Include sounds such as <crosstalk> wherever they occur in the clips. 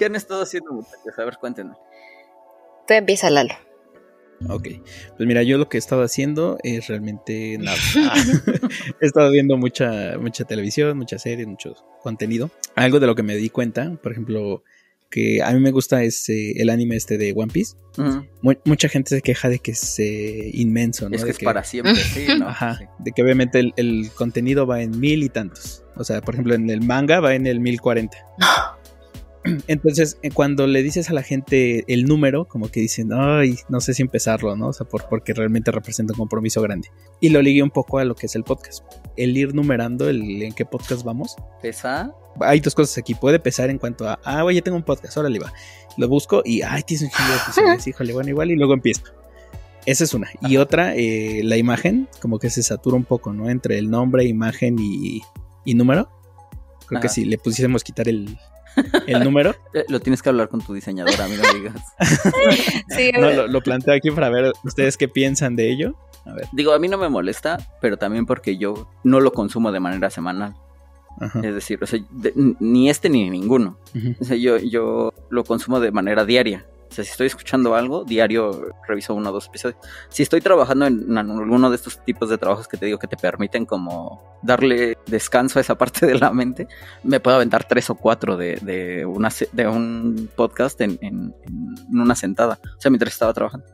¿Qué han estado haciendo, muchachos? A ver, cuéntenme. Tú empieza, Lalo. Ok, pues mira, yo lo que he estado haciendo es realmente nada. <laughs> <laughs> he estado viendo mucha, mucha televisión, muchas series, mucho contenido. Algo de lo que me di cuenta, por ejemplo, que a mí me gusta es eh, el anime este de One Piece. mucha gente se queja de que es eh, inmenso, ¿no? Es que es para siempre, sí, ¿no? Ajá, de que obviamente el, el, contenido va en mil y tantos. O sea, por ejemplo, en el manga va en el mil cuarenta. <clears throat> Entonces, eh, cuando le dices a la gente el número, como que dicen, ay, no sé si empezarlo, ¿no? O sea, por, porque realmente representa un compromiso grande. Y lo ligué un poco a lo que es el podcast. El ir numerando el en qué podcast vamos. ¿Pesa? Hay dos cosas aquí. Puede pesar en cuanto a, ah, oye, tengo un podcast, órale va. Lo busco y, ay, tienes un chingo de episodios, <laughs> híjole, bueno, igual, y luego empiezo. Esa es una. Y otra, eh, la imagen, como que se satura un poco, ¿no? Entre el nombre, imagen y, y número. Creo Ajá. que si le pusiésemos quitar el, el número. <laughs> Lo tienes que hablar con tu diseñadora, <laughs> a mí no digas. sí, no, lo, lo, planteo aquí para ver ustedes qué piensan de ello. A ver. Digo, a mí no me molesta, pero también porque yo no lo consumo de manera semanal. Ajá. Es decir, o sea, de, ni este ni ninguno. Uh -huh. O sea, yo, yo lo consumo de manera diaria. Si estoy escuchando algo, diario reviso uno o dos episodios. Si estoy trabajando en alguno de estos tipos de trabajos que te digo que te permiten como darle descanso a esa parte de la mente, me puedo aventar tres o cuatro de, de, una, de un podcast en, en, en una sentada. O sea, mientras estaba trabajando.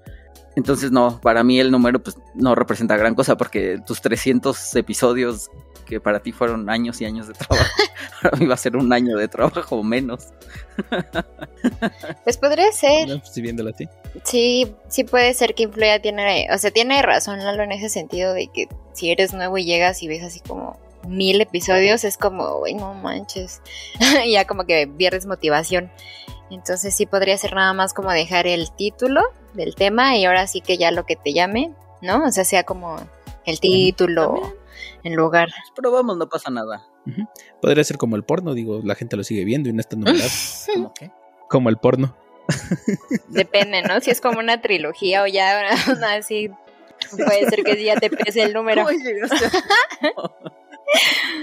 Entonces, no, para mí el número pues no representa gran cosa porque tus 300 episodios que para ti fueron años y años de trabajo, <laughs> para mí va a ser un año de trabajo o menos. Pues podría ser. No, pues, viéndolo así. Sí, sí puede ser que influya, tiene, o sea, tiene razón Lalo en ese sentido de que si eres nuevo y llegas y ves así como mil episodios, es como, güey, no manches, <laughs> ya como que pierdes motivación. Entonces sí podría ser nada más como dejar el título del tema y ahora sí que ya lo que te llame, ¿no? O sea, sea como el título ¿También? En lugar. Pues probamos, no pasa nada. Uh -huh. Podría ser como el porno, digo, la gente lo sigue viendo y no está numerado. <laughs> ¿Cómo qué? Como el porno. Depende, ¿no? Si es como una trilogía o ya una, <laughs> una así, puede ser que ya te pese el número. ¿Cómo llegaste a...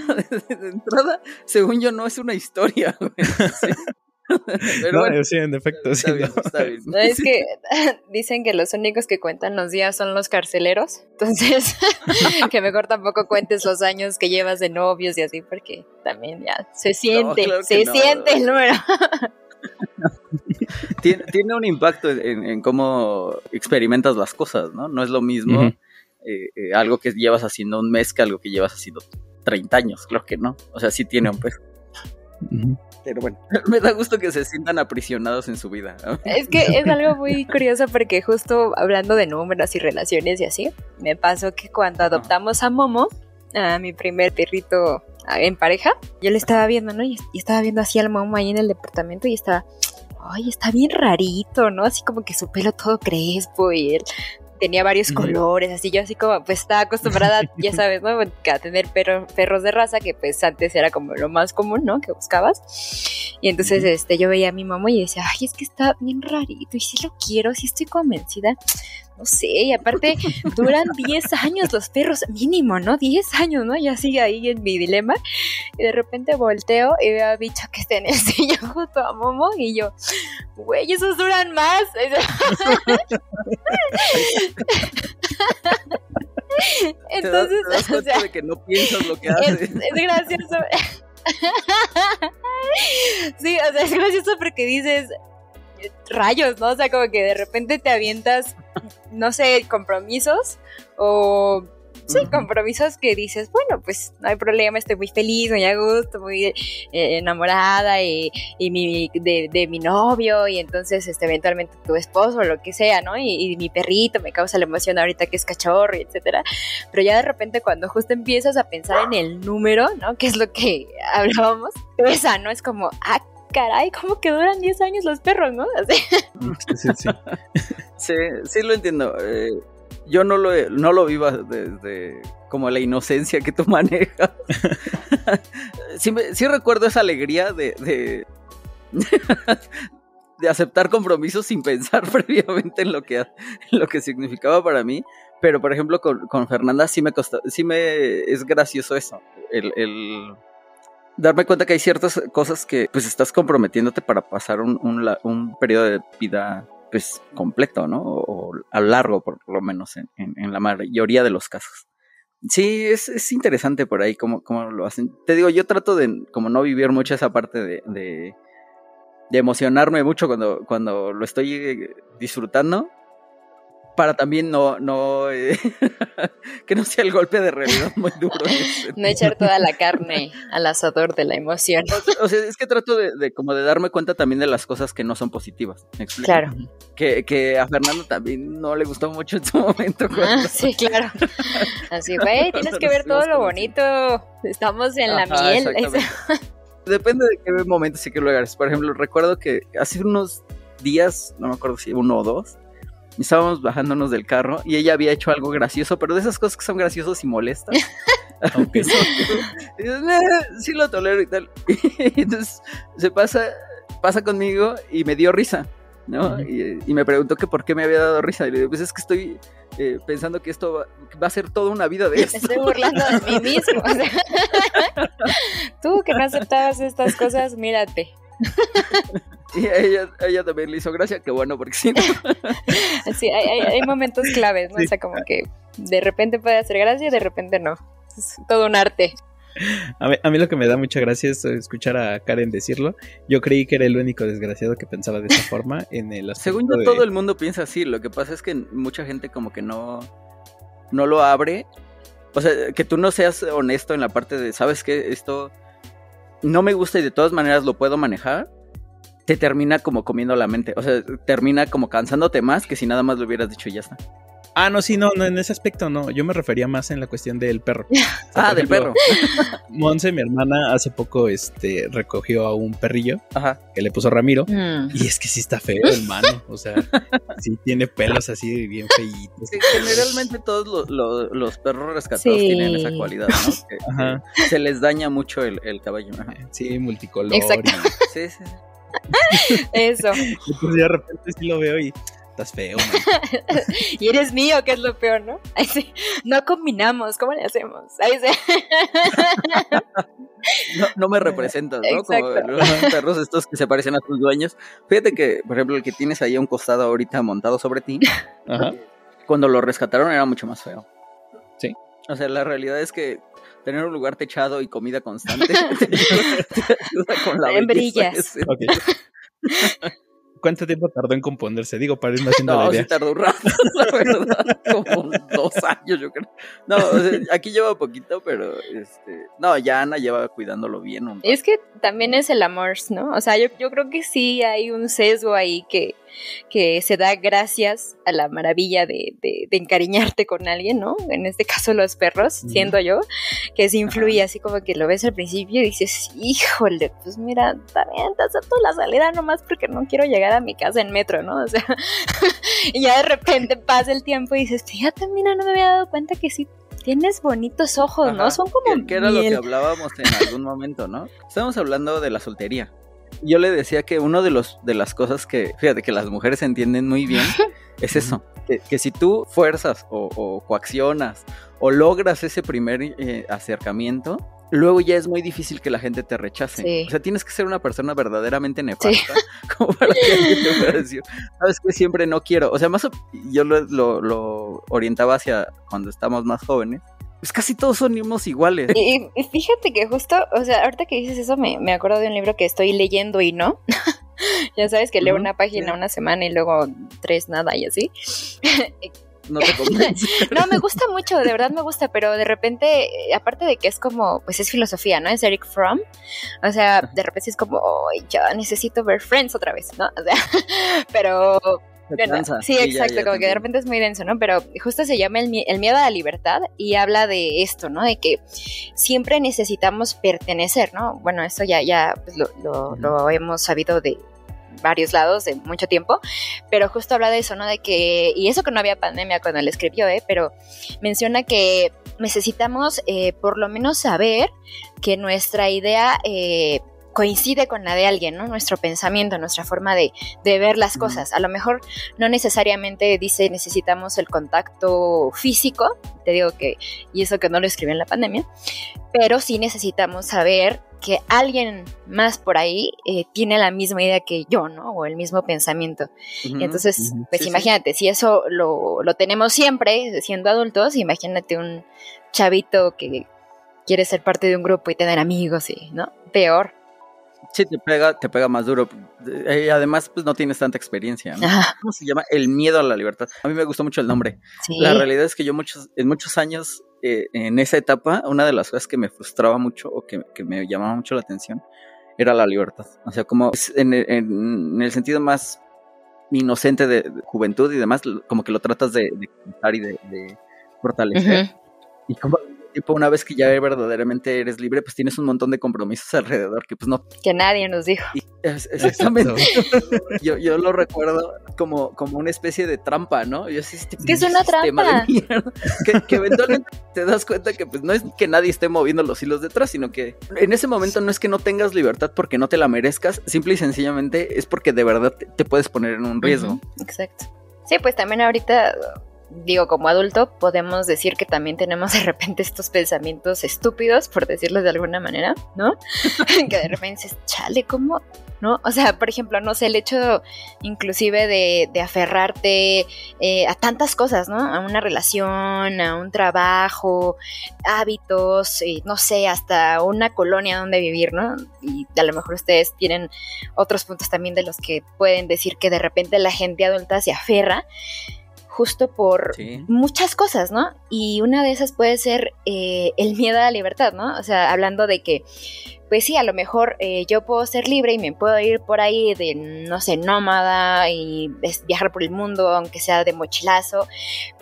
<laughs> de entrada, según yo, no es una historia, güey. Sí. <laughs> Pero no, bueno, sí, en efecto, sí. Bien, no. Bien. no. es que <laughs> dicen que los únicos que cuentan los días son los carceleros, entonces <laughs> que mejor tampoco cuentes los años que llevas de novios y así, porque también ya se siente, no, claro se siente el número. tiene, tiene, un impacto en, en, cómo experimentas las cosas, ¿no? No es lo mismo uh -huh. eh, eh, algo que llevas haciendo un mes que algo que llevas haciendo 30 años, creo que no. O sea, sí tiene un peso. Uh -huh. Pero bueno, <laughs> me da gusto que se sientan aprisionados en su vida. ¿no? Es que es algo muy <laughs> curioso porque justo hablando de números y relaciones y así, me pasó que cuando adoptamos a Momo, a mi primer perrito en pareja, yo le estaba viendo, ¿no? Y, estaba viendo así al Momo ahí en el departamento y estaba, ay, está bien rarito, ¿no? Así como que su pelo todo crespo y él tenía varios colores, así yo así como pues estaba acostumbrada, <laughs> ya sabes, ¿no? A tener perro, perros de raza, que pues antes era como lo más común, ¿no? Que buscabas. Y entonces este, yo veía a mi mamá y decía, ay, es que está bien rarito, y si lo quiero, si estoy convencida. No sé, y aparte duran 10 años los perros, mínimo, ¿no? 10 años, ¿no? Ya sigue ahí en mi dilema. Y de repente volteo y veo a bicho que está en el <laughs> sillón junto a Momo y yo, güey, esos duran más. <laughs> Entonces, te das, te das <laughs> o sea, de que no piensas lo que haces. Es, es gracioso. sí, o sea, es gracioso porque dices rayos, ¿no? O sea, como que de repente te avientas, no sé, compromisos o sí, compromisos que dices, bueno, pues no hay problema, estoy muy feliz, muy a gusto, muy eh, enamorada y, y mi, de, de, mi novio y entonces este, eventualmente tu esposo o lo que sea, ¿no? Y, y, mi perrito me causa la emoción ahorita que es cachorro y etcétera. Pero ya de repente cuando justo empiezas a pensar en el número, ¿no? Que es lo que <laughs> hablábamos, esa, ¿no? Es como, ah, caray, ¿cómo que duran 10 años los perros, no? <laughs> Así. Sí, sí, sí. sí, lo entiendo. Eh, yo no lo, no lo viva desde como la inocencia que tú <laughs> manejas. sí, me, sí, recuerdo esa alegría de, de, <laughs> de, aceptar compromisos sin pensar previamente en lo que, en lo que significaba para mí. Pero, por ejemplo, con, con Fernanda sí me costó, sí me es gracioso eso. El, el darme cuenta que hay ciertas cosas que pues estás comprometiéndote para pasar un, un, periodo de vida pues completo, ¿no? O, a largo por lo menos en, en, la mayoría de los casos. Sí, es, es interesante por ahí cómo, cómo, lo hacen. Te digo, yo trato de como no vivir mucho esa parte de, de, de emocionarme mucho cuando, cuando lo estoy disfrutando para también no, no eh, <laughs> que no sea el golpe de realidad muy duro. no echar toda la carne al asador de la emoción. O, sea, es que trato de, como de darme cuenta también de las cosas que no son positivas. Claro. Que, que, a Fernando también no le gustó mucho en su momento. Ah, sí, claro. Así, <laughs> güey, tienes que ver todo lo bonito. Estamos en la miel. <laughs> Depende de qué momento sí que lo hagas. Por ejemplo, recuerdo que hace unos días, no me acuerdo si uno o dos, estábamos bajándonos del carro y ella había hecho algo gracioso, pero de esas cosas que son graciosas y molestas. <laughs> Aunque <laughs> sí lo tolero y tal. <laughs> Y entonces se pasa, pasa conmigo y me dio risa, ¿no? y, me preguntó que por qué me había dado risa. Y le digo, pues es que estoy eh, pensando que esto va, a ser toda una vida de esto. Estoy burlando de mí mismo. tú que no aceptabas estas cosas, mírate. <laughs> Y a ella, ella también le hizo gracia, que bueno, porque <laughs> sí. sí, hay, hay, momentos claves, ¿no? O sea, como que de repente puede hacer gracia y de repente no. Es todo un arte. A mí, a mí, lo que me da mucha gracia es escuchar a Karen decirlo. Yo creí que era el único desgraciado que pensaba de esa <laughs> forma en el Según yo, todo el mundo piensa así. Lo que pasa es que mucha gente como que no, no lo abre. O sea, que tú no seas honesto en la parte de, ¿sabes qué? Esto no me gusta y de todas maneras lo puedo manejar te termina como comiendo la mente. O sea, termina como cansándote más que si nada más lo hubieras dicho y ya está. Ah, no, sí, no, no, en ese aspecto no. Yo me refería más en la cuestión del perro. <laughs> ah, del perro. <laughs> Monse, mi hermana, hace poco este, recogió a un perrillo que le puso Ramiro. Mm. Y es que sí está feo, hermano. O sea, <laughs> sí tiene pelos así bien feitos. generalmente todos los, perros rescatados tienen esa cualidad, ¿no? se les daña mucho el, el caballo. Sí, multicolor. Exacto. Sí, sí. <laughs> Eso. Entonces de repente sí lo veo y estás feo, <laughs> y eres mío, que es lo peor, ¿no? <laughs> No combinamos, ¿cómo le hacemos? no, me representas, ¿no? Como los perros estos que se parecen a tus dueños. Fíjate que, por ejemplo, el que tienes ahí a un costado ahorita montado sobre ti, cuando lo rescataron era mucho más feo. Sí. O sea, la realidad es que tener un lugar techado y comida constante <laughs> <laughs> con la brillas. ¿Cuánto tiempo tardó en componerse? Digo, para irme haciendo no, la idea. Sí tardó un rato, <laughs> la verdad. Como dos años, yo creo. No, aquí lleva poquito, pero este. No, ya Ana lleva cuidándolo bien. Es que también es el amor, ¿no? O sea, yo, yo creo que sí hay un sesgo ahí que que se da gracias a la maravilla de, de, encariñarte con alguien, ¿no? En este caso los perros, siendo yo, que se influye así como que lo ves al principio y dices, híjole, pues mira, también te acepto la salida nomás porque no quiero llegar a mi casa en metro, ¿no? O sea, <laughs> y ya de repente pasa el tiempo y dices, fíjate, mira, no me había dado cuenta que sí tienes bonitos ojos, ¿no? Son como. Que, era lo que hablábamos en algún momento, ¿no? Estamos hablando de la soltería yo le decía que uno de los de las cosas que, fíjate, que las mujeres entienden muy bien <laughs> es eso, que, si tú fuerzas o, coaccionas o logras ese primer eh, acercamiento, luego ya es muy difícil que la gente te rechace. O sea, tienes que ser una persona verdaderamente nefasta <laughs> como para que alguien te pueda decir, sabes que siempre no quiero. O sea, más yo lo, lo orientaba hacia cuando estamos más jóvenes pues casi todos somos iguales. Y, fíjate que justo, o sea, ahorita que dices eso, me, me acuerdo de un libro que estoy leyendo y no. <laughs> ya sabes que leo una página una semana y luego tres nada y así. no te <laughs> no, me gusta mucho, de verdad me gusta, pero de repente, aparte de que es como, pues es filosofía, ¿no? Es Eric Fromm. O sea, de repente es como, oh, ya necesito ver Friends otra vez, ¿no? O sea, <laughs> pero sí, exacto, como que de repente es muy denso, ¿no? Pero justo se llama el, miedo a la libertad y habla de esto, ¿no? De que siempre necesitamos pertenecer, ¿no? Bueno, esto ya, ya pues, lo, hemos sabido de varios lados de mucho tiempo, pero justo habla de eso, ¿no? De que, y eso que no había pandemia cuando él escribió, ¿eh? Pero menciona que necesitamos eh, por lo menos saber que nuestra idea... Eh, coincide con la de alguien, ¿no? Nuestro pensamiento, nuestra forma de, ver las cosas. A lo mejor no necesariamente dice necesitamos el contacto físico, te digo que, y eso que no lo escribí en la pandemia, pero sí necesitamos saber que alguien más por ahí eh, tiene la misma idea que yo, ¿no? O el mismo pensamiento. Entonces, pues imagínate, si eso lo, lo, tenemos siempre siendo adultos, imagínate un chavito que quiere ser parte de un grupo y tener amigos y, ¿no? Peor. Sí, te pega, te pega más duro. Y eh, además, pues no tienes tanta experiencia. ¿no? ¿Cómo se llama? El miedo a la libertad. A mí me gustó mucho el nombre. La realidad es que yo muchos, en muchos años eh, en esa etapa, una de las cosas que me frustraba mucho o que, me llamaba mucho la atención era la libertad. O sea, como en, el sentido más inocente de, juventud y demás, como que lo tratas de, de y de, fortalecer. Y como tipo, una vez que ya verdaderamente eres libre, pues tienes un montón de compromisos alrededor que pues no... Que nadie nos dijo. exactamente. <laughs> yo, yo lo recuerdo como, como una especie de trampa, ¿no? Yo sí, este, es una trampa. que, eventualmente te das cuenta que pues no es que nadie esté moviendo los hilos detrás, sino que en ese momento no es que no tengas libertad porque no te la merezcas, simple y sencillamente es porque de verdad te, puedes poner en un riesgo. Exacto. Sí, pues también ahorita digo, como adulto, podemos decir que también tenemos de repente estos pensamientos estúpidos, por decirlo de alguna manera, ¿no? <laughs> que de repente dices, chale, ¿cómo? ¿No? O sea, por ejemplo, no sé, el hecho inclusive de, de aferrarte eh, a tantas cosas, ¿no? A una relación, a un trabajo, hábitos, no sé, hasta una colonia donde vivir, ¿no? Y a lo mejor ustedes tienen otros puntos también de los que pueden decir que de repente la gente adulta se aferra justo por muchas cosas, ¿no? Y una de esas puede ser eh, el miedo a la libertad, ¿no? O sea, hablando de que pues sí, a lo mejor eh, yo puedo ser libre y me puedo ir por ahí de, no sé, nómada y viajar por el mundo, aunque sea de mochilazo,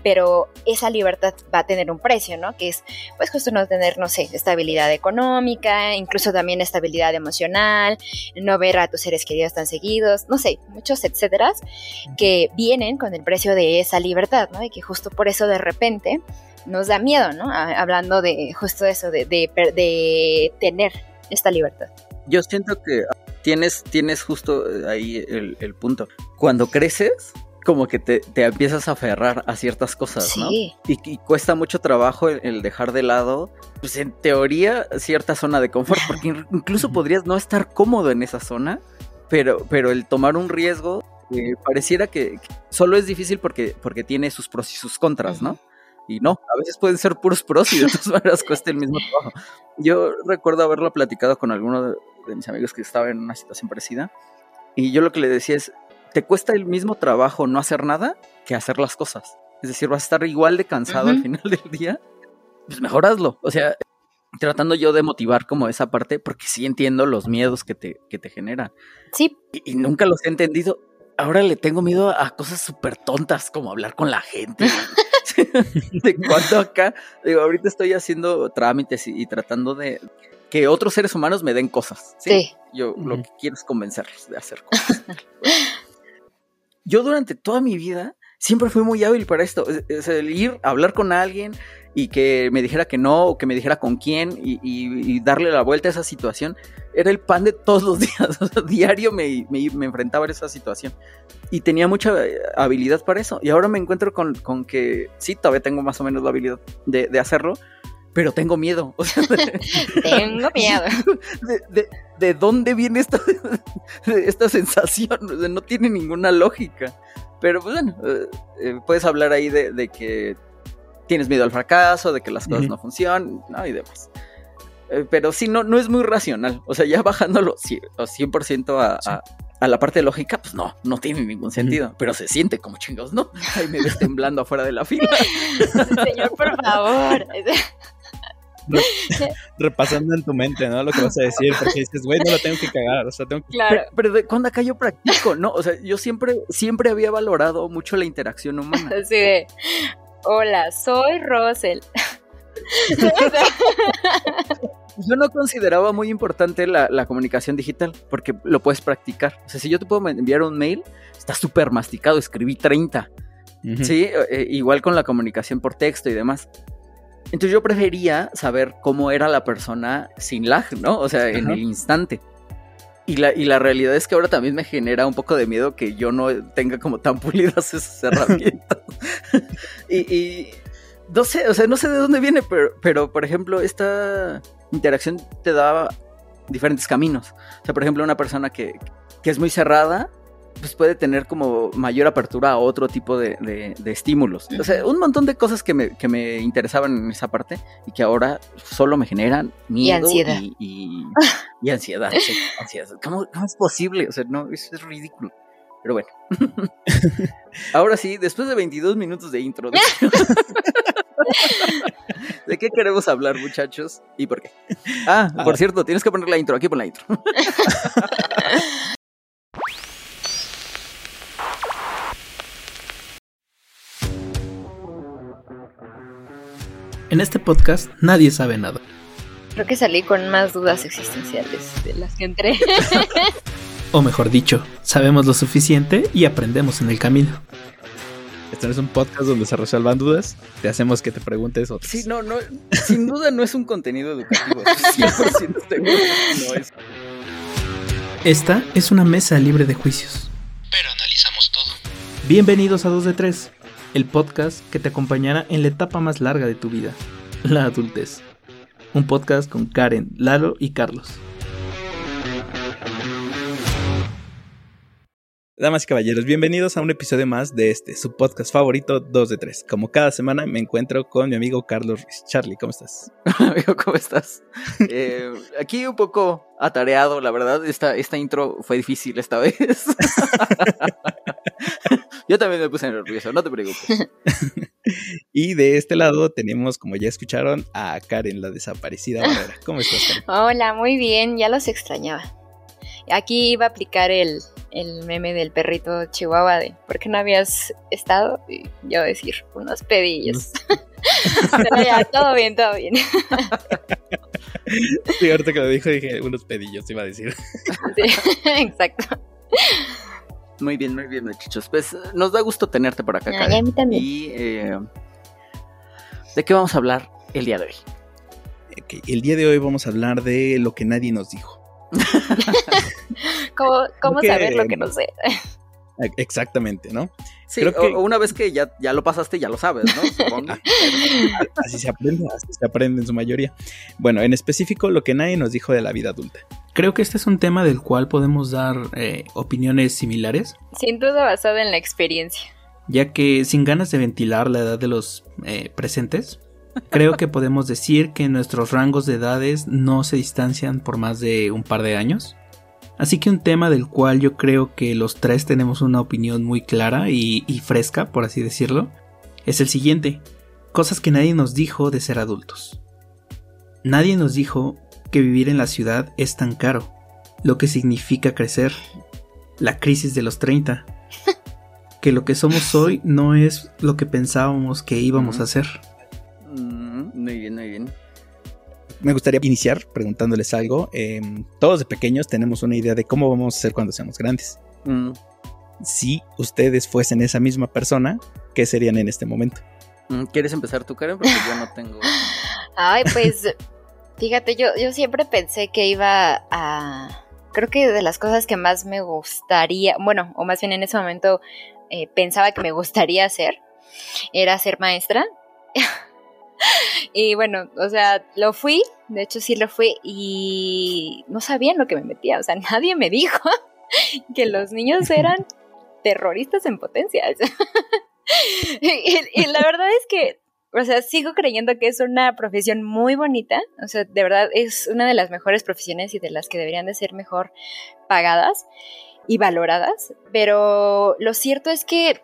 pero esa libertad va a tener un precio, ¿no? Que es, pues justo no tener, no sé, estabilidad económica, incluso también estabilidad emocional, no ver a tus seres queridos tan seguidos, no sé, muchos etcétera, que vienen con el precio de esa libertad, ¿no? Y que justo por eso de repente nos da miedo, ¿no? Hablando de justo eso, de, de, de tener esta libertad. Yo siento que tienes, tienes justo ahí el, punto. Cuando creces, como que te, empiezas a aferrar a ciertas cosas, ¿no? Y, y, cuesta mucho trabajo el, dejar de lado, pues en teoría, cierta zona de confort, <laughs> porque incluso podrías no estar cómodo en esa zona, pero, pero el tomar un riesgo eh, pareciera que, solo es difícil porque, porque tiene sus pros y sus contras, ¿no? Y no, a veces pueden ser puros pros y de todas <laughs> maneras cuesta el mismo trabajo. Yo recuerdo haberlo platicado con alguno de, mis amigos que estaba en una situación parecida. Y yo lo que le decía es, te cuesta el mismo trabajo no hacer nada que hacer las cosas. Es decir, vas a estar igual de cansado al final del día. Pues mejor hazlo. O sea, tratando yo de motivar como esa parte, porque sí entiendo los miedos que te, que te generan. Sí. Y, y nunca los he entendido. Ahora le tengo miedo a cosas súper tontas como hablar con la gente. <laughs> de cuando acá, digo, ahorita estoy haciendo trámites y, tratando de que otros seres humanos me den cosas. Sí. Yo lo que quiero es convencerlos de hacer cosas. <laughs> Yo durante toda mi vida siempre fui muy hábil para esto. Es el ir a hablar con alguien y que me dijera que no, o que me dijera con quién, y, darle la vuelta a esa situación, era el pan de todos los <laughs> días. O sea, diario me, me, enfrentaba a esa situación. Y tenía mucha eh, habilidad para eso. Y ahora me encuentro con, que sí, todavía tengo más o menos la habilidad de, hacerlo, pero tengo miedo. <laughs> tengo miedo. <laughs> De, dónde viene esta, esta sensación? no tiene ninguna lógica. Pero pues bueno, eh, eh, puedes hablar ahí de, que tienes miedo al fracaso, de que las cosas no funcionan, ¿no? Y demás. Eh, pero sí, no, no es muy racional. O sea, ya bajándolo 100% a, a, a, la parte lógica, pues no, no tiene ningún sentido. Pero se siente como chingos, ¿no? <laughs> Ahí me ves temblando afuera de la fila. <laughs> Señor, por favor. repasando en tu mente, ¿no? Lo que vas a decir, porque dices, güey, no lo tengo que cagar, o sea, tengo que... Claro. Pero, de cuando acá yo practico, ¿no? O sea, yo siempre, siempre había valorado mucho la interacción humana. <laughs> Así de, hola, soy Rosel. <laughs> yo no consideraba muy importante la, comunicación digital porque lo puedes practicar. O sea, si yo te puedo enviar un mail, está súper masticado, escribí 30. Sí, eh, igual con la comunicación por texto y demás. Entonces yo prefería saber cómo era la persona sin lag, ¿no? O sea, en el instante. Y la, y la realidad es que ahora también me genera un poco de miedo que yo no tenga como tan <laughs> pulidas esas herramientas. y, no sé, o sea, no sé de dónde viene, pero, pero por ejemplo, esta interacción te da diferentes caminos. O sea, por ejemplo, una persona que, que es muy cerrada, pues puede tener como mayor apertura a otro tipo de, estímulos. O sea, un montón de cosas que me, que me, interesaban en esa parte y que ahora solo me generan miedo y ansiedad. Y, y, ansiedad, ¿Cómo, es posible? O sea, no, es, es ridículo. Pero bueno. <laughs> ahora sí, después de 22 minutos de intro. <laughs> ¿De qué queremos hablar, muchachos? ¿Y por qué? Ah, por cierto, tienes que poner la intro. Aquí pon la intro. <laughs> En este podcast nadie sabe nada. Creo que salí con más dudas existenciales de las que entré. <laughs> o mejor dicho, sabemos lo suficiente y aprendemos en el camino. Este no es un podcast donde se resuelvan dudas, te hacemos que te preguntes otras. Sí, no, no, sin duda no es un contenido educativo. 100% no es. Esta es una mesa libre de juicios. Pero analizamos todo. Bienvenidos a 2 de 3 el podcast que te acompañará en la etapa más larga de tu vida, la adultez. Un podcast con Karen, Lalo y Carlos. Damas y caballeros, bienvenidos a un episodio más de este, su podcast favorito 2 de 3. Como cada semana me encuentro con mi amigo Carlos Ruiz. Charlie, ¿cómo estás? <laughs> amigo, ¿cómo estás? <laughs> Eh, aquí un poco atareado, la verdad. Esta, esta intro fue difícil esta vez. <laughs> Yo también me puse nervioso, no te preocupes. y de este lado tenemos, como ya escucharon, a Karen, la desaparecida Barrera. ¿Cómo estás, Karen? Hola, muy bien, ya los extrañaba. Aquí iba a aplicar el, el meme del perrito chihuahua de ¿por qué no habías estado? Y yo decir, unos pedillos. <laughs> Pero ya, todo bien, todo bien. <laughs> sí, ahorita que lo dijo dije, unos pedillos iba a decir. <laughs> sí, exacto. Muy bien, muy bien, muchachos. Pues nos da gusto tenerte por acá, Ay, a mí también. Y eh, ¿de qué vamos a hablar el día de hoy? el día de hoy vamos a hablar de lo que nadie nos dijo. <laughs> ¿Cómo, saber lo que no sé? Exactamente, ¿no? Sí, Creo que... una vez que ya, ya lo pasaste, ya lo sabes, ¿no? <laughs> así se aprende, así se aprende en su mayoría. Bueno, en específico, lo que nadie nos dijo de la vida adulta. Creo que este es un tema del cual podemos dar eh, opiniones similares. Sin duda basada en la experiencia. Ya que sin ganas de ventilar la edad de los eh, presentes, creo que podemos decir que nuestros rangos de edades no se distancian por más de un par de años. Así que un tema del cual yo creo que los tres tenemos una opinión muy clara y, y fresca, por así decirlo, es el siguiente. Cosas que nadie nos dijo de ser adultos. Nadie nos dijo que vivir en la ciudad es tan caro, lo que significa crecer, la crisis de los 30, <laughs> que lo que somos hoy no es lo que pensábamos que íbamos a ser. Muy bien, muy bien. Me gustaría iniciar preguntándoles algo. Em, todos de pequeños tenemos una idea de cómo vamos a ser cuando seamos grandes. Mm. Si ustedes fuesen esa misma persona, ¿qué serían en este momento? Mm, ¿Quieres empezar tú, Karen? Porque yo no tengo. <laughs> Ay, pues Fíjate, yo, yo siempre pensé que iba a... Creo que de las cosas que más me gustaría, bueno, o más bien en ese momento eh, pensaba que me gustaría hacer, era ser maestra. <laughs> <laughs> y bueno, o sea, lo fui, de hecho sí lo fui, y no sabía en lo que me metía, o sea, <laughs> nadie me dijo <laughs> que los niños eran terroristas en potencia. y, la verdad es que o sea, sigo creyendo que es una profesión muy bonita, o sea, de verdad es una de las mejores profesiones y de las que deberían de ser mejor pagadas y valoradas, pero lo cierto es que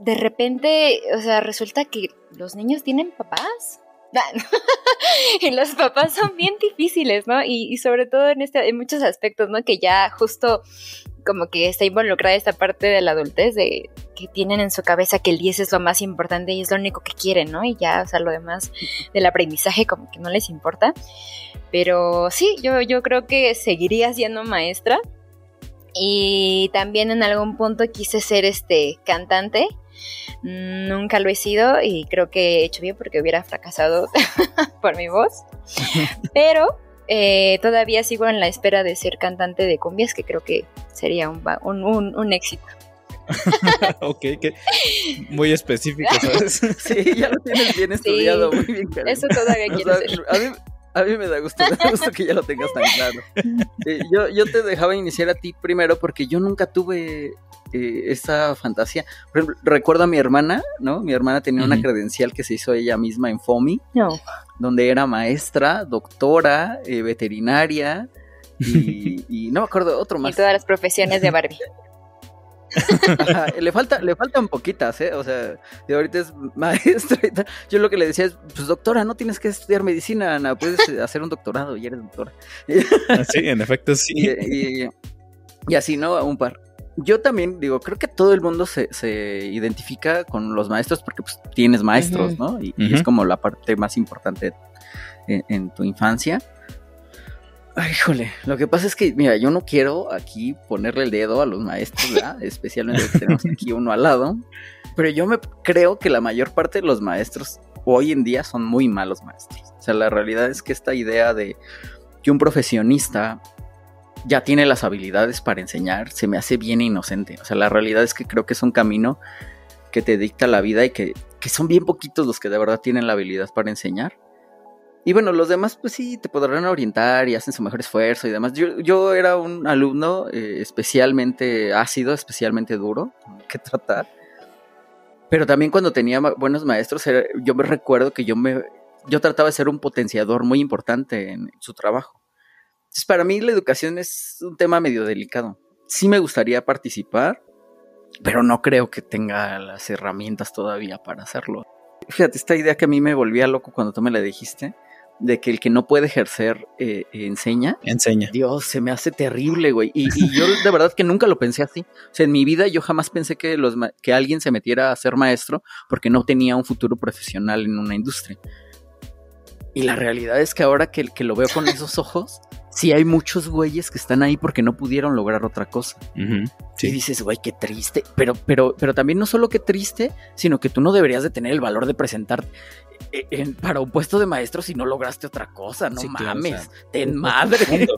de repente, o sea, resulta que los niños tienen papás. <laughs> y los papás son bien difíciles, ¿no? Y, sobre todo en, este, en muchos aspectos, ¿no? Que ya justo como que está involucrada esta parte de la adultez de que tienen en su cabeza que el 10 es lo más importante y es lo único que quieren, ¿no? Y ya, o sea, lo demás del aprendizaje como que no les importa. Pero sí, yo, yo creo que seguiría siendo maestra. Y también en algún punto quise ser este cantante. Nunca lo he sido y creo que he hecho bien porque hubiera fracasado <laughs> por mi voz. <laughs> Pero eh, todavía sigo en la espera de ser cantante de cumbias, que creo que sería un, un, un, éxito. <laughs> ok, que muy específico, ¿sabes? sí, ya lo tienes bien estudiado, muy bien. Eso todavía quiero ser. A mí, a mí me da gusto, me da gusto que ya lo tengas tan claro. yo, yo te dejaba iniciar a ti primero porque yo nunca tuve eh, esa fantasía. Por ejemplo, recuerdo a mi hermana, ¿no? Mi hermana tenía una credencial que se hizo ella misma en FOMI, donde era maestra, doctora, eh, veterinaria y, <laughs> no me acuerdo otro más. Y todas las profesiones de Barbie. <laughs> le falta, le faltan poquitas, ¿eh? O sea, de ahorita es maestra y tal. Yo lo que le decía es, pues doctora, no tienes que estudiar medicina, Ana, puedes hacer un doctorado y eres doctora. Ah, sí, en efecto, sí. Y, y así, ¿no? Un par yo también digo, creo que todo el mundo se, se identifica con los maestros porque pues tienes maestros, ¿no? Y, es como la parte más importante en, tu infancia. Ay, híjole, lo que pasa es que, mira, yo no quiero aquí ponerle el dedo a los maestros, ¿verdad? <laughs> Especialmente que tenemos aquí uno al lado. Pero yo me creo que la mayor parte de los maestros hoy en día son muy malos maestros. O sea, la realidad es que esta idea de que un profesionista ya tiene las habilidades para enseñar, se me hace bien inocente. O sea, la realidad es que creo que es un camino que te dicta la vida y que, son bien poquitos los que de verdad tienen la habilidad para enseñar. Y bueno, los demás pues sí, te podrán orientar y hacen su mejor esfuerzo y demás. Yo, yo era un alumno eh, especialmente ácido, especialmente duro que tratar. Pero también cuando tenía buenos maestros, yo me recuerdo que yo me yo trataba de ser un potenciador muy importante en su trabajo. Entonces, para mí la educación es un tema medio delicado. Sí me gustaría participar, pero no creo que tenga las herramientas todavía para hacerlo. Fíjate, esta idea que a mí me volvía loco cuando tú me la dijiste, de que el que no puede ejercer eh, enseña. Enseña. Dios, se me hace terrible, güey. Y, <laughs> yo de verdad que nunca lo pensé así. O sea, en mi vida yo jamás pensé que, los, que alguien se metiera a ser maestro porque no tenía un futuro profesional en una industria. Y la realidad es que ahora que, que lo veo con esos ojos, sí hay muchos güeyes que están ahí porque no pudieron lograr otra cosa. Y dices, güey, qué triste. Pero, pero, pero también no solo qué triste, sino que tú no deberías de tener el valor de presentarte eh, para un puesto de maestro si no lograste otra cosa. No mames, ten madre.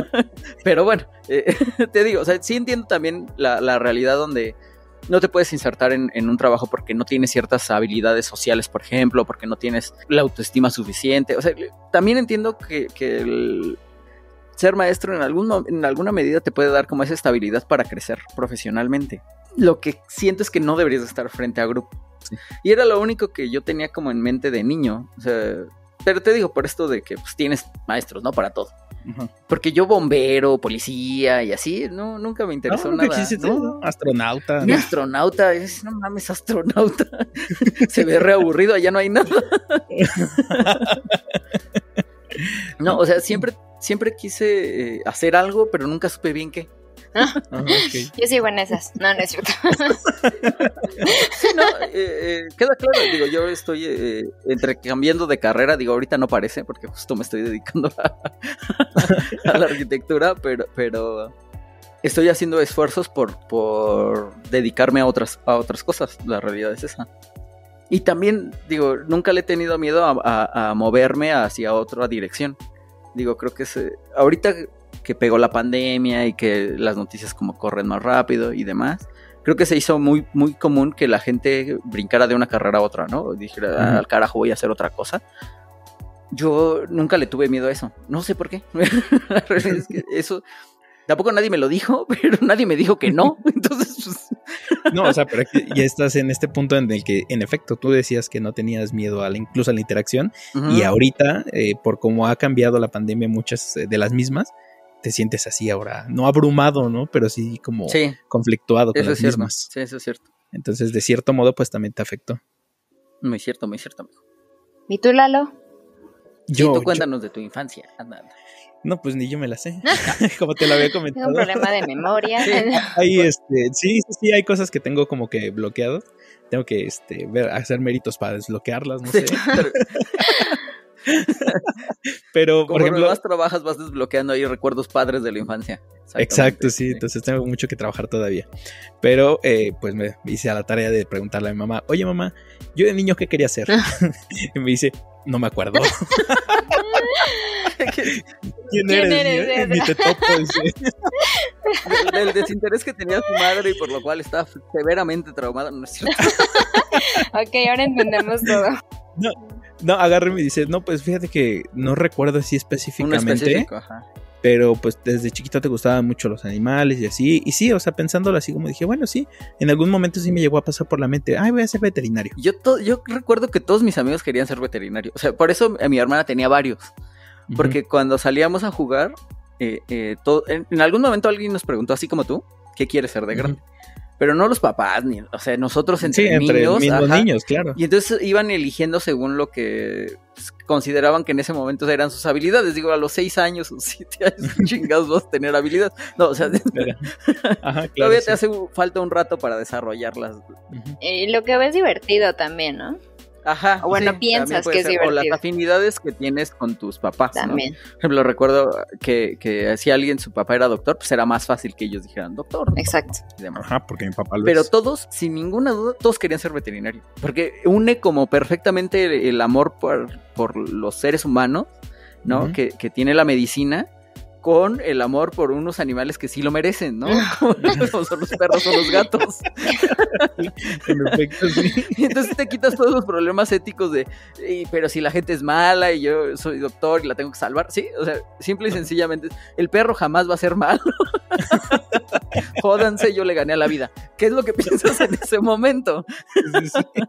<laughs> pero bueno, eh, <laughs> te digo, o sea, sí entiendo también la, realidad donde no te puedes insertar en, un trabajo porque no tienes ciertas habilidades sociales, por ejemplo, porque no tienes la autoestima suficiente. O sea, también entiendo que, que el, ser maestro en, algún, en alguna medida te puede dar como esa estabilidad para crecer profesionalmente. Lo que siento es que no deberías estar frente a Y era lo único que yo tenía como en mente de niño. O sea, pero te digo por esto de que pues, tienes maestros, ¿no? Para todo. Porque yo bombero, policía y así, no, nunca me interesó nada. ¿no? Astronauta. Mi astronauta, es, no mames, astronauta. <laughs> Se ve reaburrido, allá no hay nada. <laughs> no, o sea, siempre siempre quise eh, hacer algo, pero nunca supe bien qué. Ah, <laughs> Yo sigo en esas. No, no es cierto. sí, no, eh, eh, queda claro. Digo, yo estoy entre cambiando de carrera. Digo, ahorita no parece porque justo me estoy dedicando <laughs> a, la arquitectura, pero, pero estoy haciendo esfuerzos por, por dedicarme a otras, a otras cosas. La realidad es esa. Y también, digo, nunca le he tenido miedo a moverme hacia otra dirección. Digo, creo que se, ahorita que pegó la pandemia y que las noticias como corren más rápido y demás, creo que se hizo muy, muy común que la gente brincara de una carrera a otra, ¿no? Dijera, al carajo voy a hacer otra cosa. Yo nunca le tuve miedo a eso. No sé por qué. <laughs> es que <laughs> eso Tampoco nadie me lo dijo, <laughs> pero nadie me dijo que no. Entonces, pues... No, o sea, pero ya estás en este punto en el que, en efecto, tú decías que no tenías miedo a la, incluso a la interacción. Y ahorita, eh, por cómo ha cambiado la pandemia, muchas eh, de las mismas, te sientes así ahora, no abrumado, ¿no? Pero sí como conflictuado con las mismas. Sí, eso es cierto. Entonces, de cierto modo, pues también te afectó. Muy cierto, muy cierto, amigo. ¿Y tú, Lalo? Yo, tú cuéntanos de tu infancia. Anda, anda. No, pues ni yo me la sé, <laughs> como te lo había comentado. un problema de memoria. Hay, <laughs> este, sí, sí, hay cosas que tengo como que bloqueado. Tengo que este, ver, hacer méritos para desbloquearlas, no sé. Pero, <laughs> <laughs> por ejemplo, más trabajas, vas desbloqueando ahí recuerdos padres de la infancia. Exacto, sí, entonces tengo mucho que trabajar todavía. Pero, eh, pues me hice a la tarea de preguntarle a mi mamá, oye mamá, yo de niño, ¿qué quería hacer? <laughs> y me dice, no me acuerdo. <laughs> ¿Quién, eres? Ni te topo, El, desinterés que tenía su madre y por lo cual estaba severamente traumada, no es cierto. ok, ahora entendemos todo. No, no, agarre y me dice, no, pues fíjate que no recuerdo así específicamente. Pero pues desde chiquito te gustaban mucho los animales y así. Y sí, o sea, pensándolo así como dije, bueno, sí, en algún momento sí me llegó a pasar por la mente, ay, voy a ser veterinario. Yo, yo recuerdo que todos mis amigos querían ser veterinarios. O sea, por eso mi hermana tenía varios. Porque cuando salíamos a jugar, eh, eh, todo, en, algún momento alguien nos preguntó, así como tú, ¿qué quieres ser de grande? Pero no los papás, ni, o sea, nosotros entre, sí, entre niños. niños, claro. Y entonces iban eligiendo según lo que pues, consideraban que en ese momento eran sus habilidades. Digo, a los seis años o <laughs> siete años, <laughs> chingados vas a tener habilidades. No, o sea, <laughs> Ajá, claro, todavía te hace falta un rato para desarrollarlas. Y lo que ves divertido también, ¿no? Ajá. O bueno, piensas que es divertido. O las afinidades que tienes con tus papás. También. Por ejemplo, recuerdo que, que si alguien, su papá era doctor, pues era más fácil que ellos dijeran doctor. Exacto. Ajá, porque mi papá lo Pero todos, sin ninguna duda, todos querían ser veterinario. Porque une como perfectamente el, amor por, por, los seres humanos, ¿no? que, que tiene la medicina con el amor por unos animales que sí lo merecen, ¿no? <laughs> Como <laughs> son los perros o los gatos. <laughs> en efecto, sí. Y entonces te quitas todos los problemas éticos de, pero si la gente es mala y yo soy doctor y la tengo que salvar, sí, o sea, simple y sencillamente, el perro jamás va a ser malo. Jódanse, yo le gané a la vida. ¿Qué es lo que piensas en ese momento? sí, sí.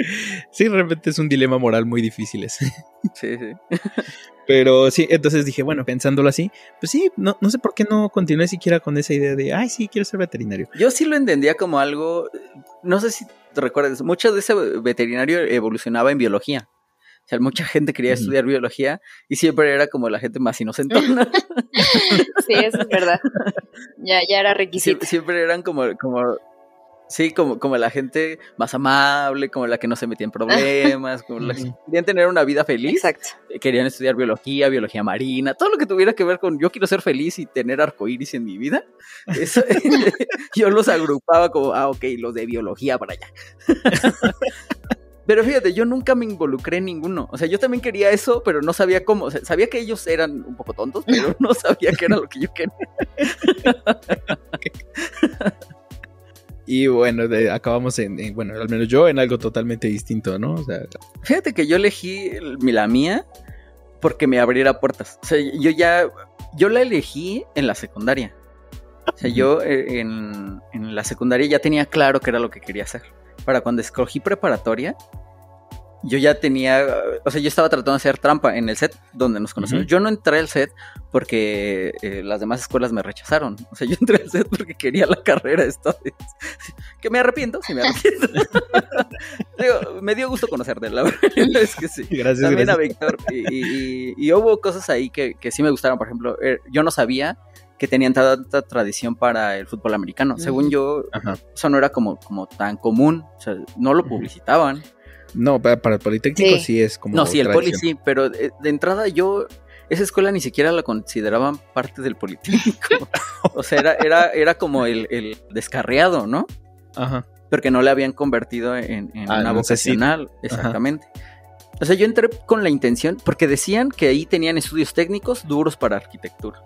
<laughs> Sí, realmente es un dilema moral muy difícil ese. Sí, sí. <laughs> Pero sí, entonces dije, bueno, pensándolo así, pues sí, no, no sé por qué no continué siquiera con esa idea de, ay, sí, quiero ser veterinario. Yo sí lo entendía como algo, no sé si te recuerdas, mucho de ese veterinario evolucionaba en biología. O sea, mucha gente quería estudiar biología y siempre era como la gente más inocente. <laughs> sí, eso es verdad. Ya, ya era requisito. siempre eran como, como Sí, como, como la gente más amable, como la que no se metía en problemas, como la que querían tener una vida feliz. Exacto. Querían estudiar biología, biología marina, todo lo que tuviera que ver con yo quiero ser feliz y tener arcoíris en mi vida. Eso, <laughs> yo los agrupaba como, ah, ok, los de biología para allá. <laughs> Pero fíjate, yo nunca me involucré en ninguno. O sea, yo también quería eso, pero no sabía cómo. sabía que ellos eran un poco tontos, pero no sabía qué era lo que yo quería. <laughs> Y bueno, acabamos en, bueno, al menos yo en algo totalmente distinto, ¿no? O sea, fíjate que yo elegí la mía porque me abriera puertas. O sea, yo ya, yo la elegí en la secundaria. O sea, yo eh, en, en la secundaria ya tenía claro qué era lo que quería hacer. Para cuando escogí preparatoria, yo ya tenía, o sea, yo estaba tratando de hacer trampa en el set donde nos conocimos. Yo no entré al set porque eh, las demás escuelas me rechazaron. O sea, yo entré al set porque quería la carrera esta vez. Que me arrepiento, sí me arrepiento. <laughs> Digo, me dio gusto conocerte, la <laughs> verdad es que sí. Gracias, También a Víctor. Y, hubo cosas ahí que, que sí me gustaron. Por ejemplo, eh, yo no sabía que tenían tanta tradición para el fútbol americano. Según yo, eso no era como, como tan común. O sea, no lo publicitaban. No, para, el Politécnico sí. es como. No, sí, el Poli sí, pero de, entrada yo. Esa escuela ni siquiera la consideraban parte del Politécnico. <laughs> o sea, era, era, era como el, descarriado, ¿no? Ajá. Porque no le habían convertido en, ah, una vocacional. Exactamente. O sea, yo entré con la intención, porque decían que ahí tenían estudios técnicos duros para arquitectura.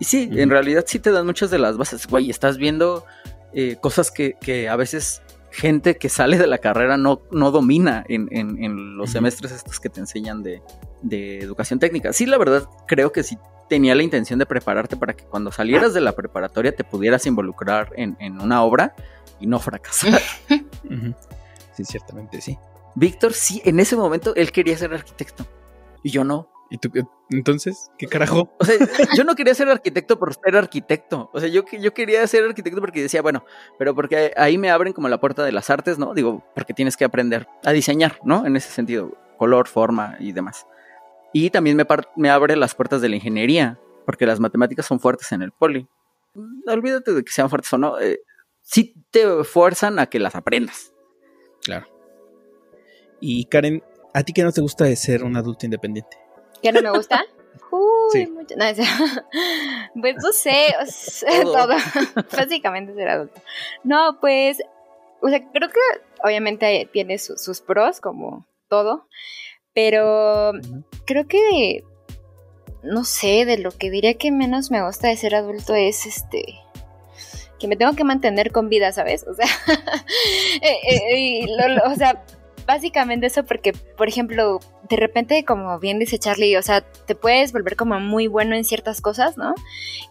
Y sí, en realidad sí te dan muchas de las bases. Güey, estás viendo eh, cosas que, que, a veces gente que sale de la carrera no, no domina en, en, los semestres estos que te enseñan de, de, educación técnica. Sí, la verdad, creo que sí tenía la intención de prepararte para que cuando salieras de la preparatoria te pudieras involucrar en, en una obra y no fracasar. <laughs> Sí, ciertamente sí. Víctor, sí, en ese momento él quería ser arquitecto y yo no. ¿Y tú entonces qué carajo? O sea, yo no quería ser arquitecto por ser arquitecto. O sea, yo, yo quería ser arquitecto porque decía, bueno, pero porque ahí me abren como la puerta de las artes, ¿no? Digo, porque tienes que aprender a diseñar, ¿no? En ese sentido, color, forma y demás. Y también me, me abre las puertas de la ingeniería, porque las matemáticas son fuertes en el poli. olvídate de que sean fuertes o no. Eh, sí te fuerzan a que las aprendas. Claro. Y Karen, ¿a ti qué no te gusta de ser un adulto independiente? ¿Qué no me gusta? <laughs> Uy, mucho. No, <laughs> pues no sé, todo. <laughs> Básicamente ser adulto. No, pues, o sea, creo que obviamente tiene sus pros, como todo, Pero creo que, no sé, de lo que diría que menos me gusta de ser adulto es este que me tengo que mantener con vida, ¿sabes? O sea, eh, eh, o sea, básicamente eso porque, por ejemplo, de repente, como bien dice Charlie, o sea, te puedes volver como muy bueno en ciertas cosas, ¿no?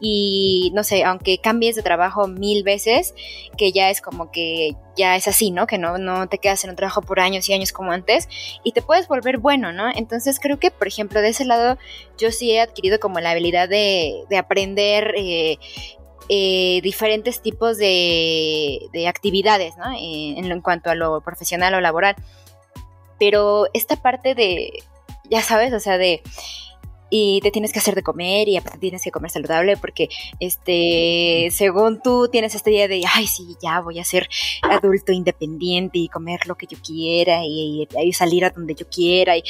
Y no sé, aunque cambies de trabajo mil veces, que ya es como que ya es así, ¿no? Que no, no te quedas en un trabajo por años y años como antes y te puedes volver bueno, ¿no? Entonces creo que, por ejemplo, de ese lado yo sí he adquirido como la habilidad de, de aprender eh, eh, diferentes tipos de, de actividades, ¿no? En, en, cuanto a lo profesional o laboral. Pero esta parte de, ya sabes, o sea, de y te tienes que hacer de comer y aparte tienes que comer saludable porque este según tú tienes esta idea de ay sí ya voy a ser adulto independiente y comer lo que yo quiera y, salir a donde yo quiera y,